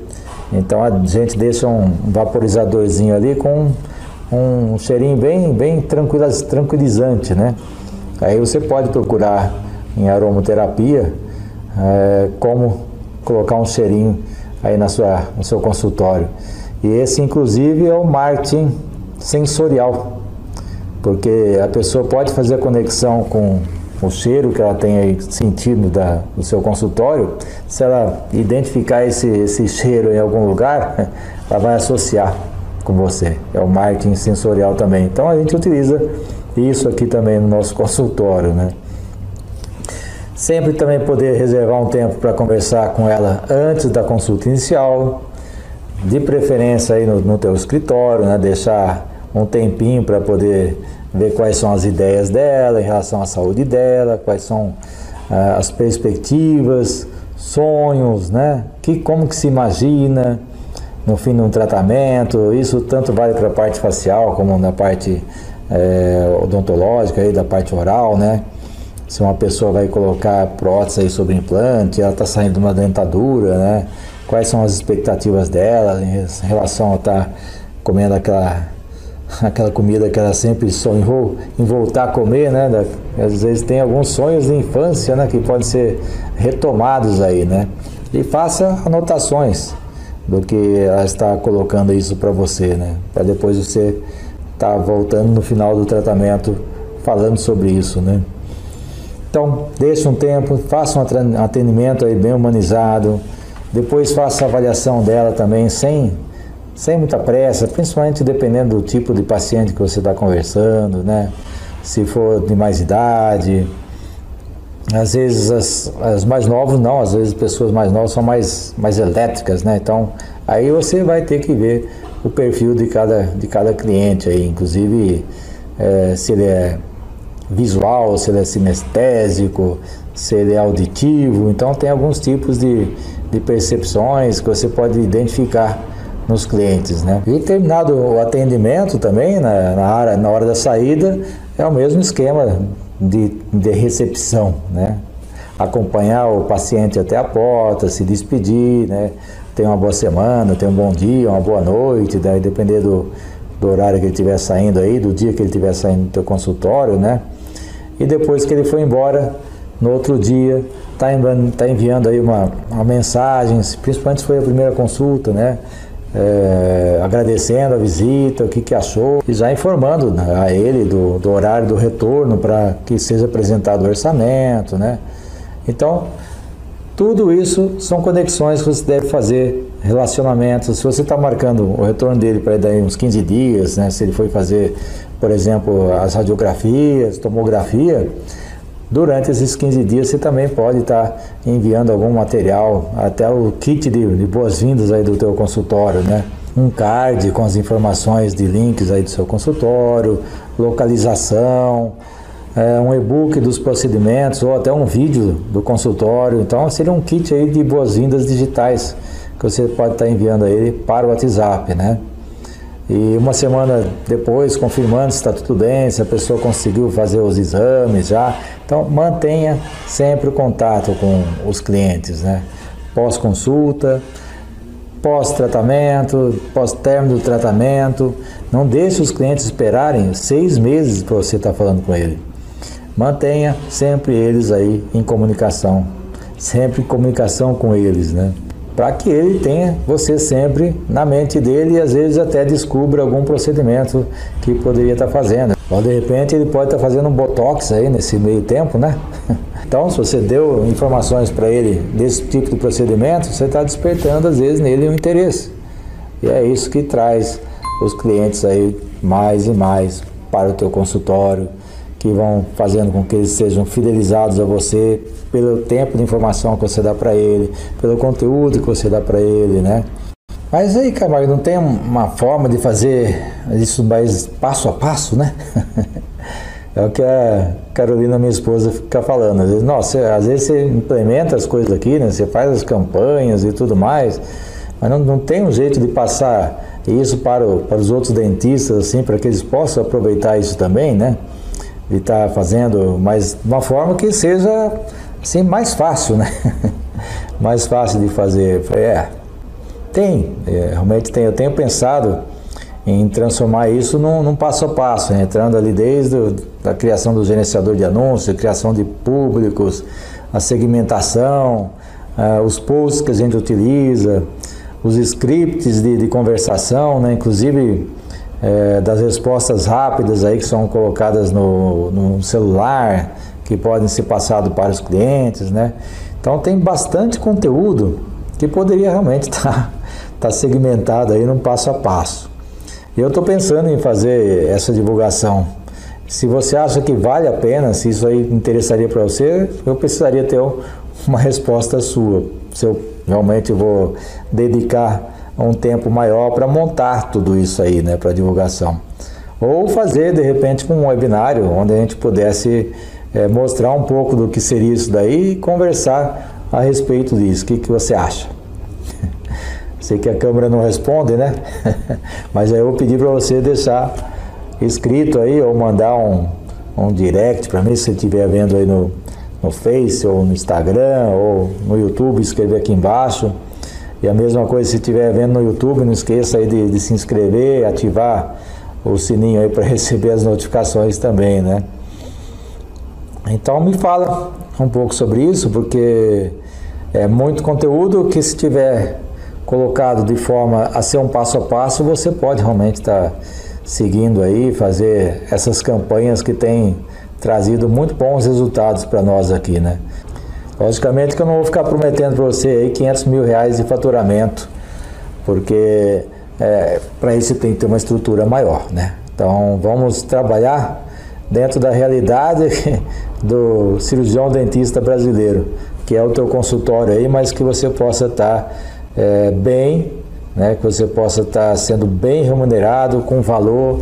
Então a gente deixa um vaporizadorzinho ali com um cheirinho bem, bem tranquilizante, né? Aí você pode procurar em aromoterapia é, como colocar um cheirinho aí na sua, no seu consultório. E esse, inclusive, é o marketing sensorial, porque a pessoa pode fazer conexão com o cheiro que ela aí sentido da, do seu consultório, se ela identificar esse, esse cheiro em algum lugar, ela vai associar com você. É o marketing sensorial também. Então a gente utiliza isso aqui também no nosso consultório, né? Sempre também poder reservar um tempo para conversar com ela antes da consulta inicial, de preferência aí no, no teu escritório, né? Deixar um tempinho para poder ver quais são as ideias dela em relação à saúde dela, quais são ah, as perspectivas, sonhos, né? Que, como que se imagina no fim de um tratamento. Isso tanto vale para a parte facial como na parte é, odontológica, aí, da parte oral, né? Se uma pessoa vai colocar prótese aí sobre implante, ela está saindo de uma dentadura, né? Quais são as expectativas dela em relação a estar tá comendo aquela aquela comida que ela sempre sonhou em voltar a comer, né? Às vezes tem alguns sonhos de infância, né? Que podem ser retomados aí, né? E faça anotações do que ela está colocando isso para você, né? Para depois você tá voltando no final do tratamento falando sobre isso, né? Então, deixe um tempo, faça um atendimento aí bem humanizado, depois faça a avaliação dela também sem sem muita pressa, principalmente dependendo do tipo de paciente que você está conversando, né? Se for de mais idade, às vezes as, as, mais novas não, às vezes pessoas mais novas são mais, mais elétricas, né? Então aí você vai ter que ver o perfil de cada, de cada cliente aí, inclusive é, se ele é visual, se ele é sinestésico, se ele é auditivo, então tem alguns tipos de, de percepções que você pode identificar nos clientes, né? E terminado o atendimento também, na, na, hora, na hora da saída, é o mesmo esquema de, de recepção, né? Acompanhar o paciente até a porta, se despedir, né? Ter uma boa semana, ter um bom dia, uma boa noite, daí depender do, do horário que ele estiver saindo aí, do dia que ele estiver saindo do teu consultório, né? E depois que ele foi embora, no outro dia, tá enviando, tá enviando aí uma, uma mensagem, principalmente se foi a primeira consulta, né? É, agradecendo a visita, o que, que achou, e já informando né, a ele do, do horário do retorno para que seja apresentado o orçamento, né? Então, tudo isso são conexões que você deve fazer, relacionamentos. Se você está marcando o retorno dele para daí uns 15 dias, né? Se ele foi fazer, por exemplo, as radiografias, tomografia, Durante esses 15 dias você também pode estar enviando algum material, até o kit de, de boas-vindas aí do teu consultório, né? Um card com as informações de links aí do seu consultório, localização, é, um e-book dos procedimentos ou até um vídeo do consultório. Então seria um kit aí de boas-vindas digitais que você pode estar enviando aí para o WhatsApp, né? E uma semana depois, confirmando se está tudo bem, se a pessoa conseguiu fazer os exames já. Então, mantenha sempre o contato com os clientes, né? Pós-consulta, pós-tratamento, pós-término do tratamento. Não deixe os clientes esperarem seis meses para você estar tá falando com ele. Mantenha sempre eles aí em comunicação, sempre em comunicação com eles, né? Para que ele tenha você sempre na mente dele e às vezes até descubra algum procedimento que poderia estar tá fazendo. Ou de repente ele pode estar tá fazendo um botox aí nesse meio tempo, né? Então, se você deu informações para ele desse tipo de procedimento, você está despertando às vezes nele um interesse. E é isso que traz os clientes aí mais e mais para o teu consultório que vão fazendo com que eles sejam fidelizados a você pelo tempo de informação que você dá para ele, pelo conteúdo que você dá para ele, né? Mas aí, Camargo, não tem uma forma de fazer isso mais passo a passo, né? é o que a Carolina, minha esposa, fica falando. Às vezes, nossa, às vezes você implementa as coisas aqui, né? Você faz as campanhas e tudo mais, mas não, não tem um jeito de passar isso para, o, para os outros dentistas, assim, para que eles possam aproveitar isso também, né? Estar tá fazendo, mas de uma forma que seja, assim, mais fácil, né? mais fácil de fazer. É, tem, é, realmente tem. Eu tenho pensado em transformar isso num, num passo a passo, né? entrando ali desde a criação do gerenciador de anúncios, criação de públicos, a segmentação, os posts que a gente utiliza, os scripts de, de conversação, né? inclusive é, das respostas rápidas aí que são colocadas no, no celular, que podem ser passados para os clientes, né? Então tem bastante conteúdo que poderia realmente estar tá está segmentado aí num passo a passo. Eu estou pensando em fazer essa divulgação. Se você acha que vale a pena, se isso aí interessaria para você, eu precisaria ter uma resposta sua. Se eu realmente vou dedicar um tempo maior para montar tudo isso aí, né, para divulgação. Ou fazer de repente um webinário onde a gente pudesse é, mostrar um pouco do que seria isso daí e conversar a respeito disso. O que, que você acha? Sei que a câmera não responde, né? Mas aí eu vou pedir para você deixar escrito aí ou mandar um, um direct para mim, se você estiver vendo aí no, no Face ou no Instagram ou no YouTube, escrever aqui embaixo. E a mesma coisa se estiver vendo no YouTube, não esqueça aí de, de se inscrever, ativar o sininho aí para receber as notificações também, né? Então me fala um pouco sobre isso, porque é muito conteúdo que se tiver colocado de forma a ser um passo a passo, você pode realmente estar tá seguindo aí, fazer essas campanhas que têm trazido muito bons resultados para nós aqui, né? Logicamente que eu não vou ficar prometendo para você aí 500 mil reais de faturamento, porque é, para isso tem que ter uma estrutura maior, né? Então vamos trabalhar dentro da realidade do cirurgião dentista brasileiro, que é o teu consultório aí, mas que você possa estar tá é, bem, né, que você possa estar sendo bem remunerado, com valor,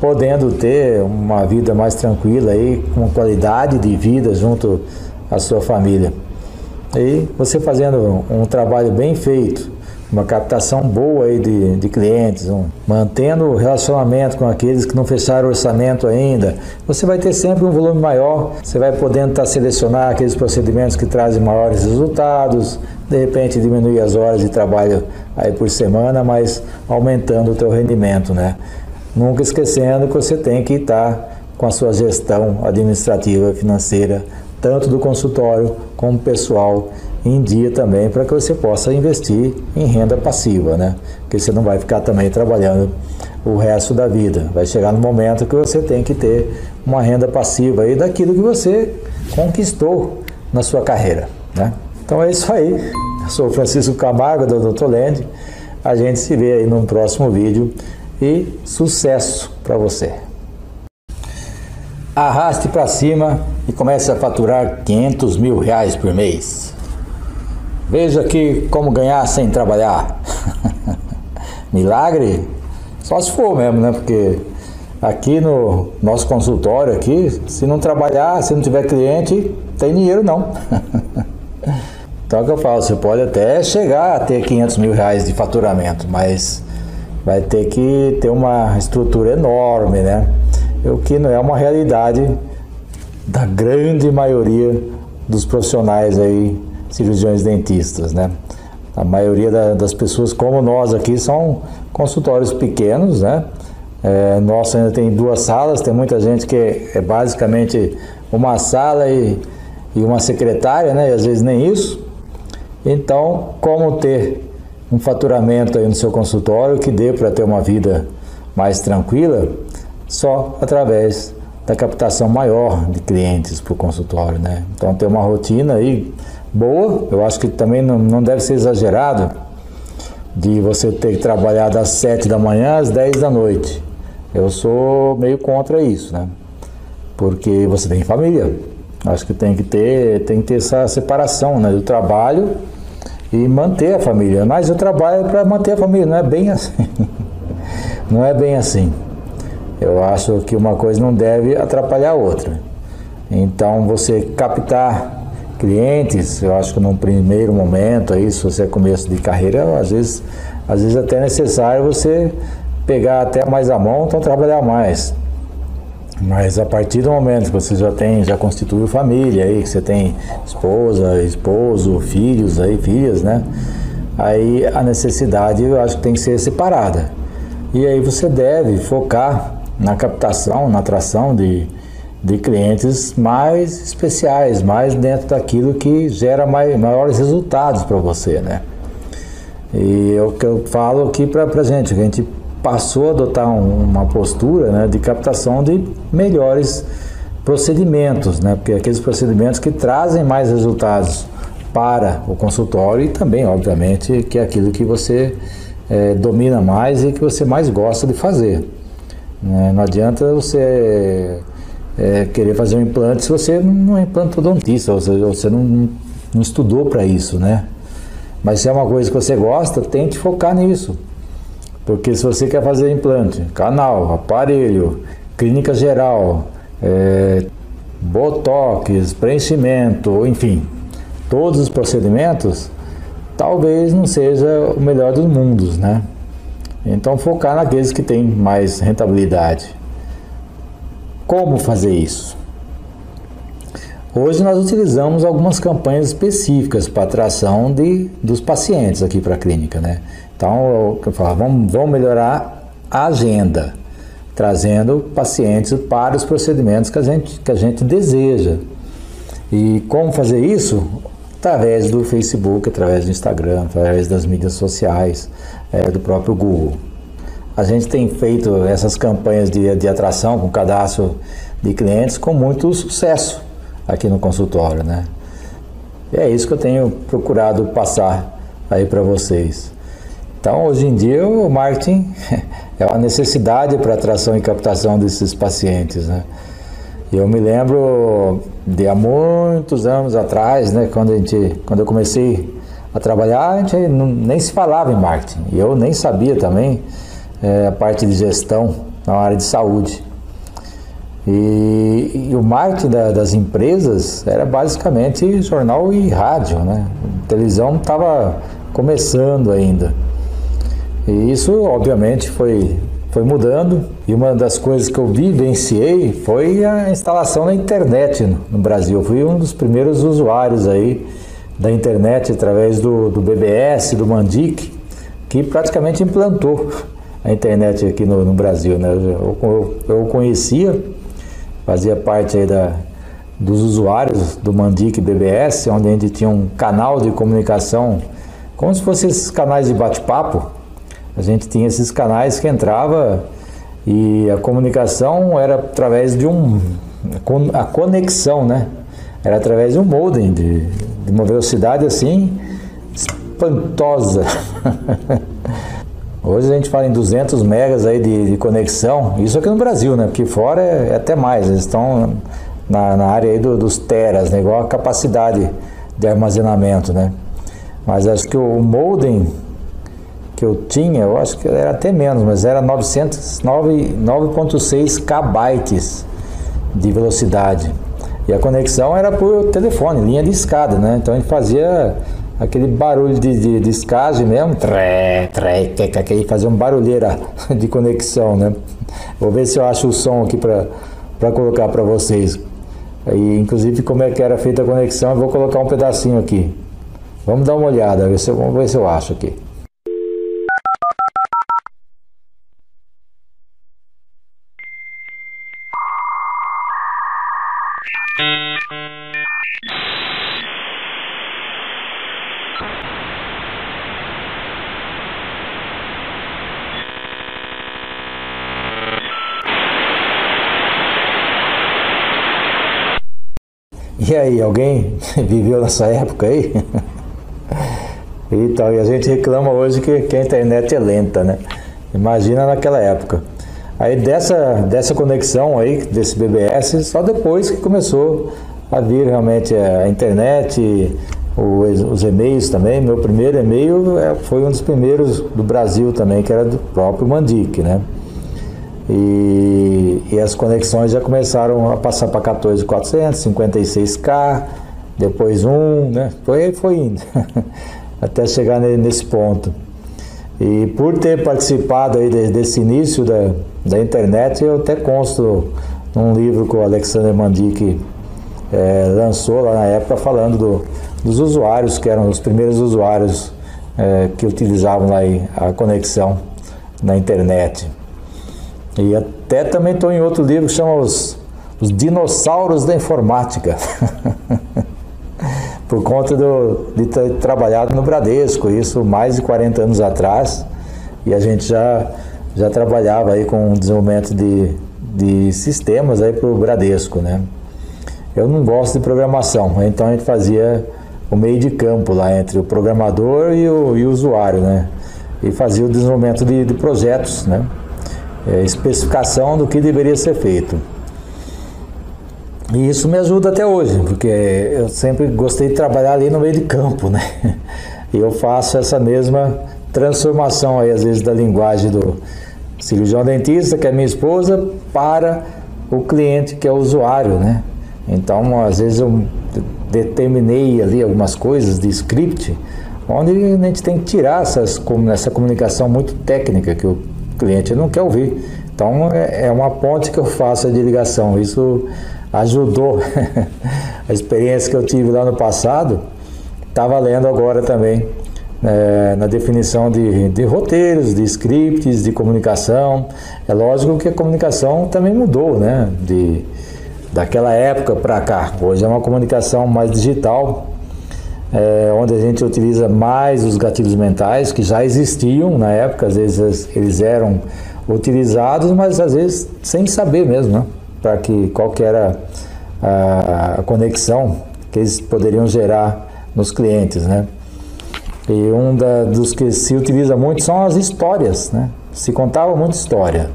podendo ter uma vida mais tranquila aí, com qualidade de vida junto à sua família. E você fazendo um trabalho bem feito, uma captação boa aí de, de clientes, um, mantendo o relacionamento com aqueles que não fecharam o orçamento ainda, você vai ter sempre um volume maior, você vai podendo estar selecionar aqueles procedimentos que trazem maiores resultados, de repente diminuir as horas de trabalho aí por semana, mas aumentando o teu rendimento, né? Nunca esquecendo que você tem que estar com a sua gestão administrativa financeira, tanto do consultório como pessoal, em dia também, para que você possa investir em renda passiva, né? Porque você não vai ficar também trabalhando o resto da vida. Vai chegar no momento que você tem que ter uma renda passiva aí daquilo que você conquistou na sua carreira, né? Então é isso aí. Eu sou Francisco Camargo, do Dr. Land. A gente se vê aí num próximo vídeo e sucesso para você. Arraste para cima e comece a faturar 500 mil reais por mês. Veja aqui como ganhar sem trabalhar. Milagre? Só se for mesmo, né? Porque aqui no nosso consultório aqui, se não trabalhar, se não tiver cliente, tem dinheiro não. Então é o que eu falo, você pode até chegar a ter 500 mil reais de faturamento, mas vai ter que ter uma estrutura enorme, né? O que não é uma realidade da grande maioria dos profissionais aí, cirurgiões dentistas, né? A maioria da, das pessoas como nós aqui são consultórios pequenos, né? É, nossa ainda tem duas salas, tem muita gente que é basicamente uma sala e, e uma secretária, né? E às vezes nem isso. Então, como ter um faturamento aí no seu consultório que dê para ter uma vida mais tranquila? Só através da captação maior de clientes para o consultório, né? Então, ter uma rotina aí boa, eu acho que também não, não deve ser exagerado de você ter que trabalhar das 7 da manhã às 10 da noite. Eu sou meio contra isso, né? Porque você tem família, Acho que tem que ter, tem que ter essa separação né, do trabalho e manter a família. Mas eu trabalho para manter a família, não é bem assim. não é bem assim. Eu acho que uma coisa não deve atrapalhar a outra. Então você captar clientes, eu acho que num primeiro momento aí, se você é começo de carreira, às vezes, às vezes até é necessário você pegar até mais a mão, então trabalhar mais. Mas a partir do momento que você já tem, já constituiu família aí, que você tem esposa, esposo, filhos aí, filhas, né? Aí a necessidade eu acho que tem que ser separada. E aí você deve focar na captação, na atração de, de clientes mais especiais, mais dentro daquilo que gera mais, maiores resultados para você, né? E é o que eu falo aqui para a gente, que a gente passou a adotar um, uma postura né, de captação de melhores procedimentos, né? Porque aqueles procedimentos que trazem mais resultados para o consultório e também, obviamente, que é aquilo que você é, domina mais e que você mais gosta de fazer. Né? Não adianta você é, querer fazer um implante se você não é implantodontista, ou seja, você não, não estudou para isso, né? Mas se é uma coisa que você gosta, tente focar nisso. Porque se você quer fazer implante, canal, aparelho, clínica geral, é, botox, preenchimento, enfim, todos os procedimentos, talvez não seja o melhor dos mundos, né? Então focar naqueles que têm mais rentabilidade. Como fazer isso? Hoje nós utilizamos algumas campanhas específicas para atração de, dos pacientes aqui para a clínica, né? Então, eu falo, vamos, vamos melhorar a agenda, trazendo pacientes para os procedimentos que a gente, que a gente deseja. E como fazer isso? Através do Facebook, através do Instagram, através das mídias sociais, é, do próprio Google. A gente tem feito essas campanhas de, de atração com cadastro de clientes com muito sucesso aqui no consultório, né? E é isso que eu tenho procurado passar aí para vocês. Então, hoje em dia, o marketing é uma necessidade para atração e captação desses pacientes, né? Eu me lembro de há muitos anos atrás, né, quando, a gente, quando eu comecei a trabalhar, a gente não, nem se falava em marketing. E eu nem sabia também é, a parte de gestão na área de saúde. E, e o marketing da, das empresas era basicamente jornal e rádio, né? A televisão estava começando ainda. E isso, obviamente, foi, foi mudando. E uma das coisas que eu vivenciei foi a instalação da internet no, no Brasil. Eu fui um dos primeiros usuários aí da internet através do, do BBS, do Mandic, que praticamente implantou a internet aqui no, no Brasil. Né? Eu, eu, eu, conhecia, fazia parte da, dos usuários do Mandic BBS, onde a gente tinha um canal de comunicação, como se fossem esses canais de bate-papo. A gente tinha esses canais que entrava e a comunicação era através de um. a conexão, né? Era através de um modem, de, de uma velocidade assim espantosa. Hoje a gente fala em 200 megas aí de, de, conexão, isso aqui no Brasil, né? Porque fora é, é até mais, eles estão na, na área aí do, dos teras, né? Igual a capacidade de armazenamento, né? Mas acho que o modem que eu tinha, eu acho que era até menos, mas era 9.6 kbytes de velocidade. E a conexão era por telefone, linha de escada, né? Então gente fazia aquele barulho de, de, de escagem mesmo, tré, tré, que, que, fazia um barulheira de conexão, né? Vou ver se eu acho o som aqui para colocar para vocês. Aí, inclusive como é que era feita a conexão, eu vou colocar um pedacinho aqui. Vamos dar uma olhada, ver se, vamos ver se eu acho aqui. Aí, alguém viveu nessa época aí? então, e a gente reclama hoje que, que, a internet é lenta, né? Imagina naquela época. Aí dessa, dessa conexão aí, desse BBS, só depois que começou a vir realmente a internet, os e-mails também. Meu primeiro e-mail é, foi um dos primeiros do Brasil também, que era do próprio Mandic, né? E, e as conexões já começaram a passar para 14.400, 56K, depois um, né? Foi, foi indo, até chegar nesse ponto. E por ter participado aí desse início da, da internet, eu até consto num livro que o Alexander Mandic é, lançou lá na época falando do, dos usuários, que eram os primeiros usuários é, que utilizavam lá a conexão na internet. E até também estou em outro livro que chama Os, os Dinossauros da Informática. Por conta do, de ter trabalhado no Bradesco, isso mais de 40 anos atrás, e a gente já, já trabalhava aí com o desenvolvimento de, de sistemas aí para o Bradesco, né? Eu não gosto de programação, então a gente fazia o meio de campo lá entre o programador e o, e o usuário, né? E fazia o desenvolvimento de, de projetos, né? É, especificação do que deveria ser feito. E isso me ajuda até hoje, porque eu sempre gostei de trabalhar ali no meio de campo, né? E eu faço essa mesma transformação aí, às vezes, da linguagem do cirurgião dentista, que é minha esposa, para o cliente, que é o usuário, né? Então, às vezes eu determinei ali algumas coisas de script, onde a gente tem que tirar essas, essa comunicação muito técnica que o cliente não quer ouvir. Então, é, é uma ponte que eu faço de ligação. Isso ajudou a experiência que eu tive lá no passado, está valendo agora também é, na definição de, de, roteiros, de scripts, de comunicação. É lógico que a comunicação também mudou, né? De, daquela época para cá. Hoje é uma comunicação mais digital, é, onde a gente utiliza mais os gatilhos mentais que já existiam na época, às vezes eles eram utilizados, mas às vezes sem saber mesmo, né? para que qual que era a, a, conexão que eles poderiam gerar nos clientes, né? E um da, dos que se utiliza muito são as histórias, né? Se contava muita história.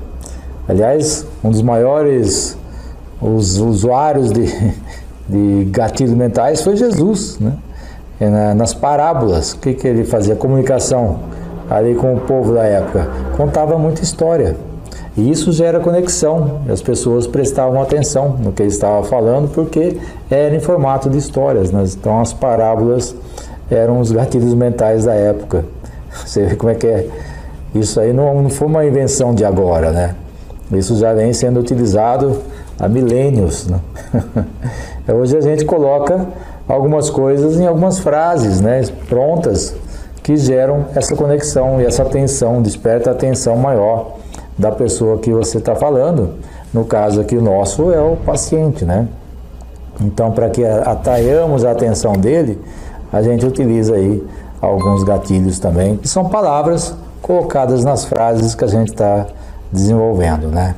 Aliás, um dos maiores os usuários de, de gatilhos mentais foi Jesus, né? Nas parábolas, o que, que ele fazia? Comunicação ali com o povo da época. Contava muita história. E isso gera conexão, as pessoas prestavam atenção no que ele estava falando, porque era em formato de histórias. Né? Então, as parábolas eram os gatilhos mentais da época. Você vê como é que é. Isso aí não, não foi uma invenção de agora, né? Isso já vem sendo utilizado há milênios. Né? Hoje a gente coloca algumas coisas em algumas frases né, prontas que geram essa conexão e essa atenção, desperta a atenção maior da pessoa que você está falando. No caso aqui, o nosso é o paciente, né? Então, para que atraiamos a atenção dele, a gente utiliza aí alguns gatilhos também, que são palavras colocadas nas frases que a gente está desenvolvendo, né?